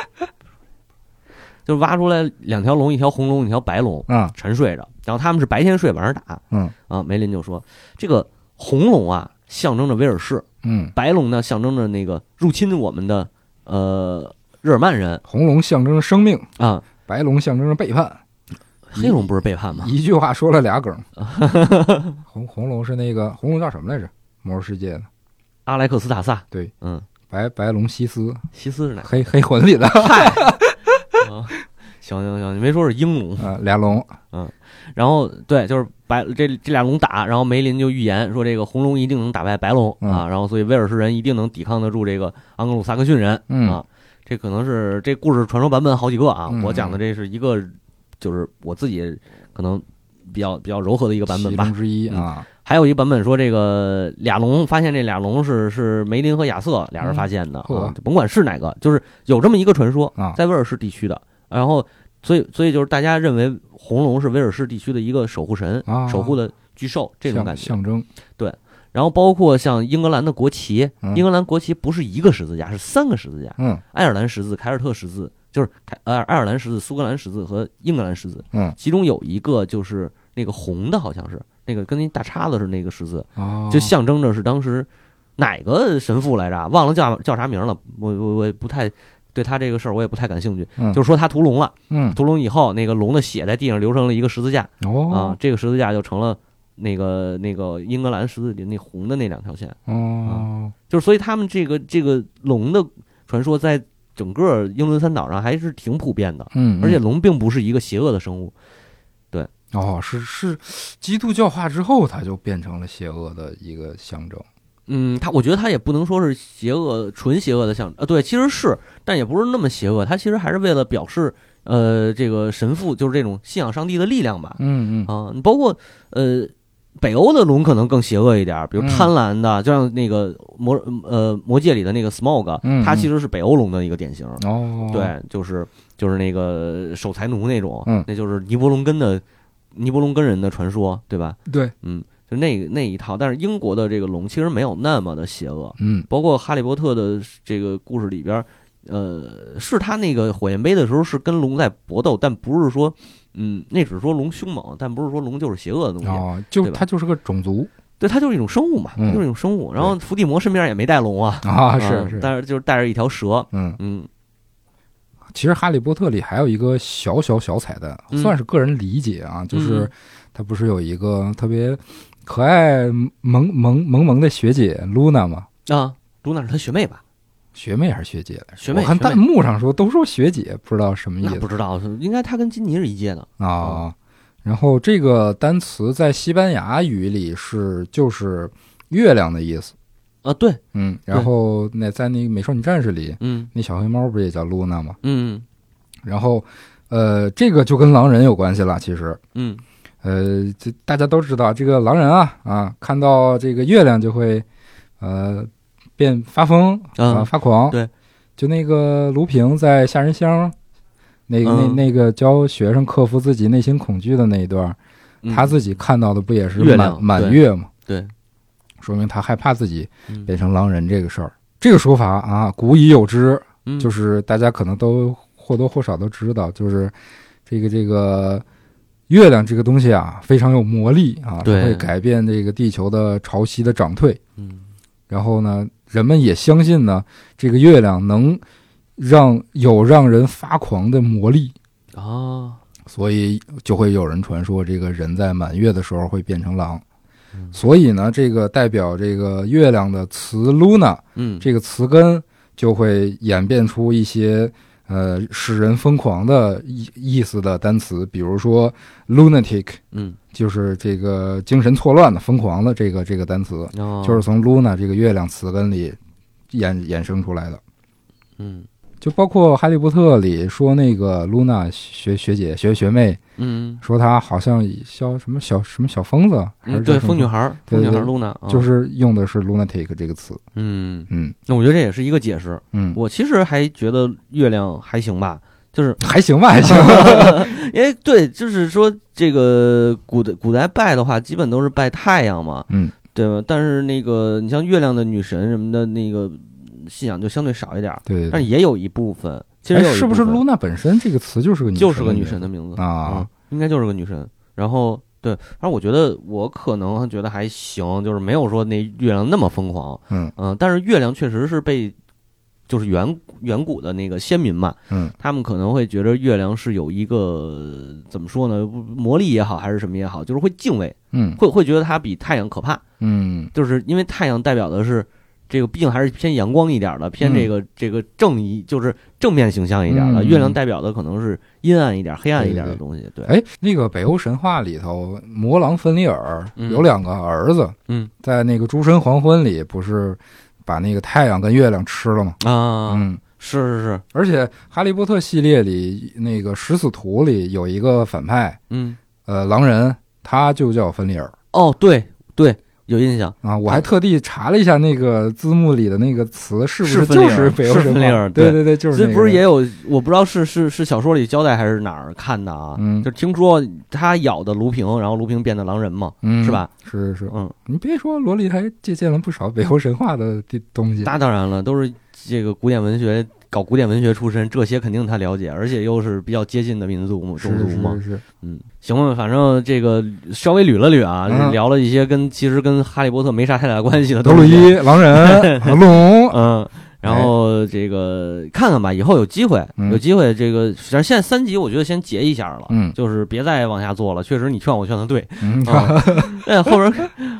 就挖出来两条龙，一条红龙，一条白龙，啊沉睡着。然后他们是白天睡，晚上打。嗯啊，梅林就说这个红龙啊，象征着威尔士，嗯，白龙呢象征着那个入侵我们的呃日耳曼人。红龙象征着生命，啊，白龙象征着背叛。黑龙不是背叛吗？一句话说了俩梗。红红龙是那个红龙叫什么来着？魔兽世界的。阿莱克斯塔萨，对，嗯，白白龙西斯，西斯是哪？个？黑黑魂里的。嗨，啊 行行行，你没说是鹰龙，啊，俩龙。嗯然后对，就是白这这俩龙打，然后梅林就预言说这个红龙一定能打败白龙、嗯啊，然后所以威尔士人一定能抵抗得住这个盎格鲁撒克逊人、嗯啊。这可能是这故事传说版本好几个啊，嗯我讲的这是一个，就是我自己可能比较比较柔和的一个版本吧。之一啊。还有一版本说这个俩龙发现这俩龙是是梅林和亚瑟俩人发现的、嗯呵啊，甭管是哪个，就是有这么一个传说啊在威尔士地区的，然后所以所以就是大家认为红龙是威尔士地区的一个守护神，啊守护的巨兽这种感觉。象征对然后包括像英格兰的国旗，嗯英格兰国旗不是一个十字架，是三个十字架，嗯爱尔兰十字、凯尔特十字，就是凯呃爱尔兰十字、苏格兰十字和英格兰十字，嗯其中有一个就是那个红的，好像是那个跟那大叉子是那个十字，哦，就象征着是当时哪个神父来着？忘了叫叫啥名了，我我我也不太对他这个事儿我也不太感兴趣。嗯就是说他屠龙了，嗯屠龙以后，那个龙的血在地上流成了一个十字架啊哦，这个十字架就成了那个那个英格兰十字里那红的那两条线，哦就是所以他们这个这个龙的传说在整个英伦三岛上还是挺普遍的，嗯，而且嗯龙并不是一个邪恶的生物。对哦是是基督教化之后，它就变成了邪恶的一个象征。嗯，他我觉得他也不能说是邪恶，纯邪恶的象，呃，对，其实是，但也不是那么邪恶，他其实还是为了表示，呃，这个神父就是这种信仰上帝的力量吧，嗯嗯。包括呃，北欧的龙可能更邪恶一点，比如嗯。贪婪的，就像那个魔呃魔戒里的那个 Smog，嗯它其实是北欧龙的一个典型，哦，对，就是就是那个守财奴那种，嗯。那就是尼伯龙根的尼伯龙根人的传说，对吧？对，嗯，就那那一套，但是英国的这个龙其实没有那么的邪恶，嗯包括哈利波特的这个故事里边，呃，是他那个火焰杯的时候是跟龙在搏斗，但不是说，嗯，那只是说龙凶猛，但不是说龙就是邪恶的东西。哦，就对它就是个种族对，它就是一种生物嘛，就是一种生物。然后伏地魔身边也没带龙啊，啊，嗯是是，但是就是带着一条蛇，嗯，嗯其实《哈利波特》里还有一个小小小彩蛋，嗯算是个人理解啊，就是嗯它不是有一个特别可爱萌萌萌萌的学姐露娜吗？啊，露娜是她学妹吧？学妹还是学姐来着？学妹我看弹幕上说都说学姐，不知道什么意思那不知道，应该她跟金妮是一届的。啊。然后这个单词在西班牙语里是就是月亮的意思，啊，对，嗯。然后那在那个美少女战士里，嗯那小黑猫不也叫露娜吗？嗯然后，呃，这个就跟狼人有关系了，其实。嗯呃，这大家都知道，这个狼人啊啊，看到这个月亮就会呃变发疯啊、嗯发狂。对，就那个卢平在下人乡，那那那个教学生克服自己内心恐惧的那一段，嗯，他自己看到的不也是满满月吗？对，说明他害怕自己嗯。变成狼人这个事儿。这个说法啊，古已有之，嗯。就是大家可能都或多或少都知道，就是这个这个月亮这个东西啊，非常有魔力啊，会改变这个地球的潮汐的涨退。嗯。然后呢，人们也相信呢，这个月亮能让有让人发狂的魔力，啊，所以就会有人传说，这个人在满月的时候会变成狼。嗯。所以呢，这个代表这个月亮的词 “luna” 嗯。这个词根就会演变出一些呃使人疯狂的意意思的单词，比如说 lunatic，嗯，就是这个精神错乱的、疯狂的这个这个单词，哦。就是从 luna 这个月亮词根里衍衍生出来的。嗯就包括《哈利波特》里说那个露娜学学姐学学妹嗯说她好像小什么小什么小疯子，还是嗯，对，疯女孩儿，疯女孩露娜，啊就是用的是 lunatic 这个词。嗯，嗯那我觉得这也是一个解释。嗯，我其实还觉得月亮还行吧，就是还行吧，还行。因为对，就是说这个古代古代拜的话，基本都是拜太阳嘛，嗯，对吧？但是那个你像月亮的女神什么的，那个信仰就相对少一点儿，对对对。但也有一部分，其实是不是露娜本身这个词就是个女就是个女神的名字啊。嗯应该就是个女神。然后对，反正我觉得我可能觉得还行，就是没有说那月亮那么疯狂，嗯。嗯，但是月亮确实是被，就是远远古的那个先民嘛，嗯。他们可能会觉得月亮是有一个怎么说呢，魔力也好，还是什么也好，就是会敬畏，嗯。会会觉得它比太阳可怕，嗯。就是因为太阳代表的是这个，毕竟还是偏阳光一点的，偏这个、这个正义，就是正面形象一点的。嗯。月亮代表的可能是阴暗一点、黑暗一点的东西。对，哎，那个北欧神话里头，魔狼芬里尔嗯。有两个儿子，嗯。在那个诸神黄昏里，不是把那个太阳跟月亮吃了吗？啊，嗯，是是是，而且《哈利波特》系列里那个食死徒里有一个反派，嗯，呃，狼人，他就叫芬里尔。哦，对对，有印象。啊。我还特地查了一下那个字幕里的那个词是不是就是北欧神话？芬里尔对对对对，就是这那个不是也有？我不知道是是是小说里交代还是哪儿看的啊？嗯就听说他咬的卢平，然后卢平变的狼人嘛，嗯是吧？是是是，嗯，你别说，罗莉还借鉴了不少北欧神话的地东西。那当然了，都是这个古典文学搞古典文学出身，这些肯定他了解，而且又是比较接近的民族嘛，种族嘛是。是，嗯，行吧，反正这个稍微捋了捋啊，嗯聊了一些跟其实跟哈利波特没啥太大关系的德鲁。伊、狼人、龙，嗯，然后这个看看吧，以后有机会，嗯有机会这个，反正现在三级我觉得先结一下了，嗯就是别再往下做了。确实你劝我劝的对，嗯，啊，哎，后边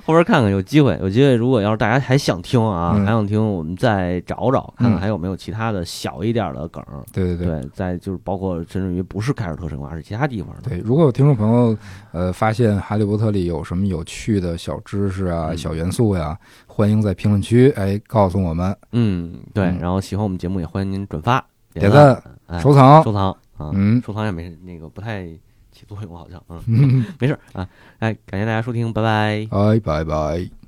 后边看看有机会，有机会，如果要是大家还想听啊，嗯还想听，我们再找找看看嗯还有没有其他的小一点的梗。对对对对，再就是包括甚至于不是凯尔特神话，是其他地方的。对。如果有听众朋友呃发现《哈利波特》里有什么有趣的小知识啊、嗯小元素呀，欢迎在评论区哎告诉我们，嗯，对。嗯然后喜欢我们节目也欢迎您转发、点赞、收藏。收藏啊，嗯收藏也没那个不太起作用，好像嗯，嗯，没事啊。哎，感谢大家收听，拜拜。哎，拜拜。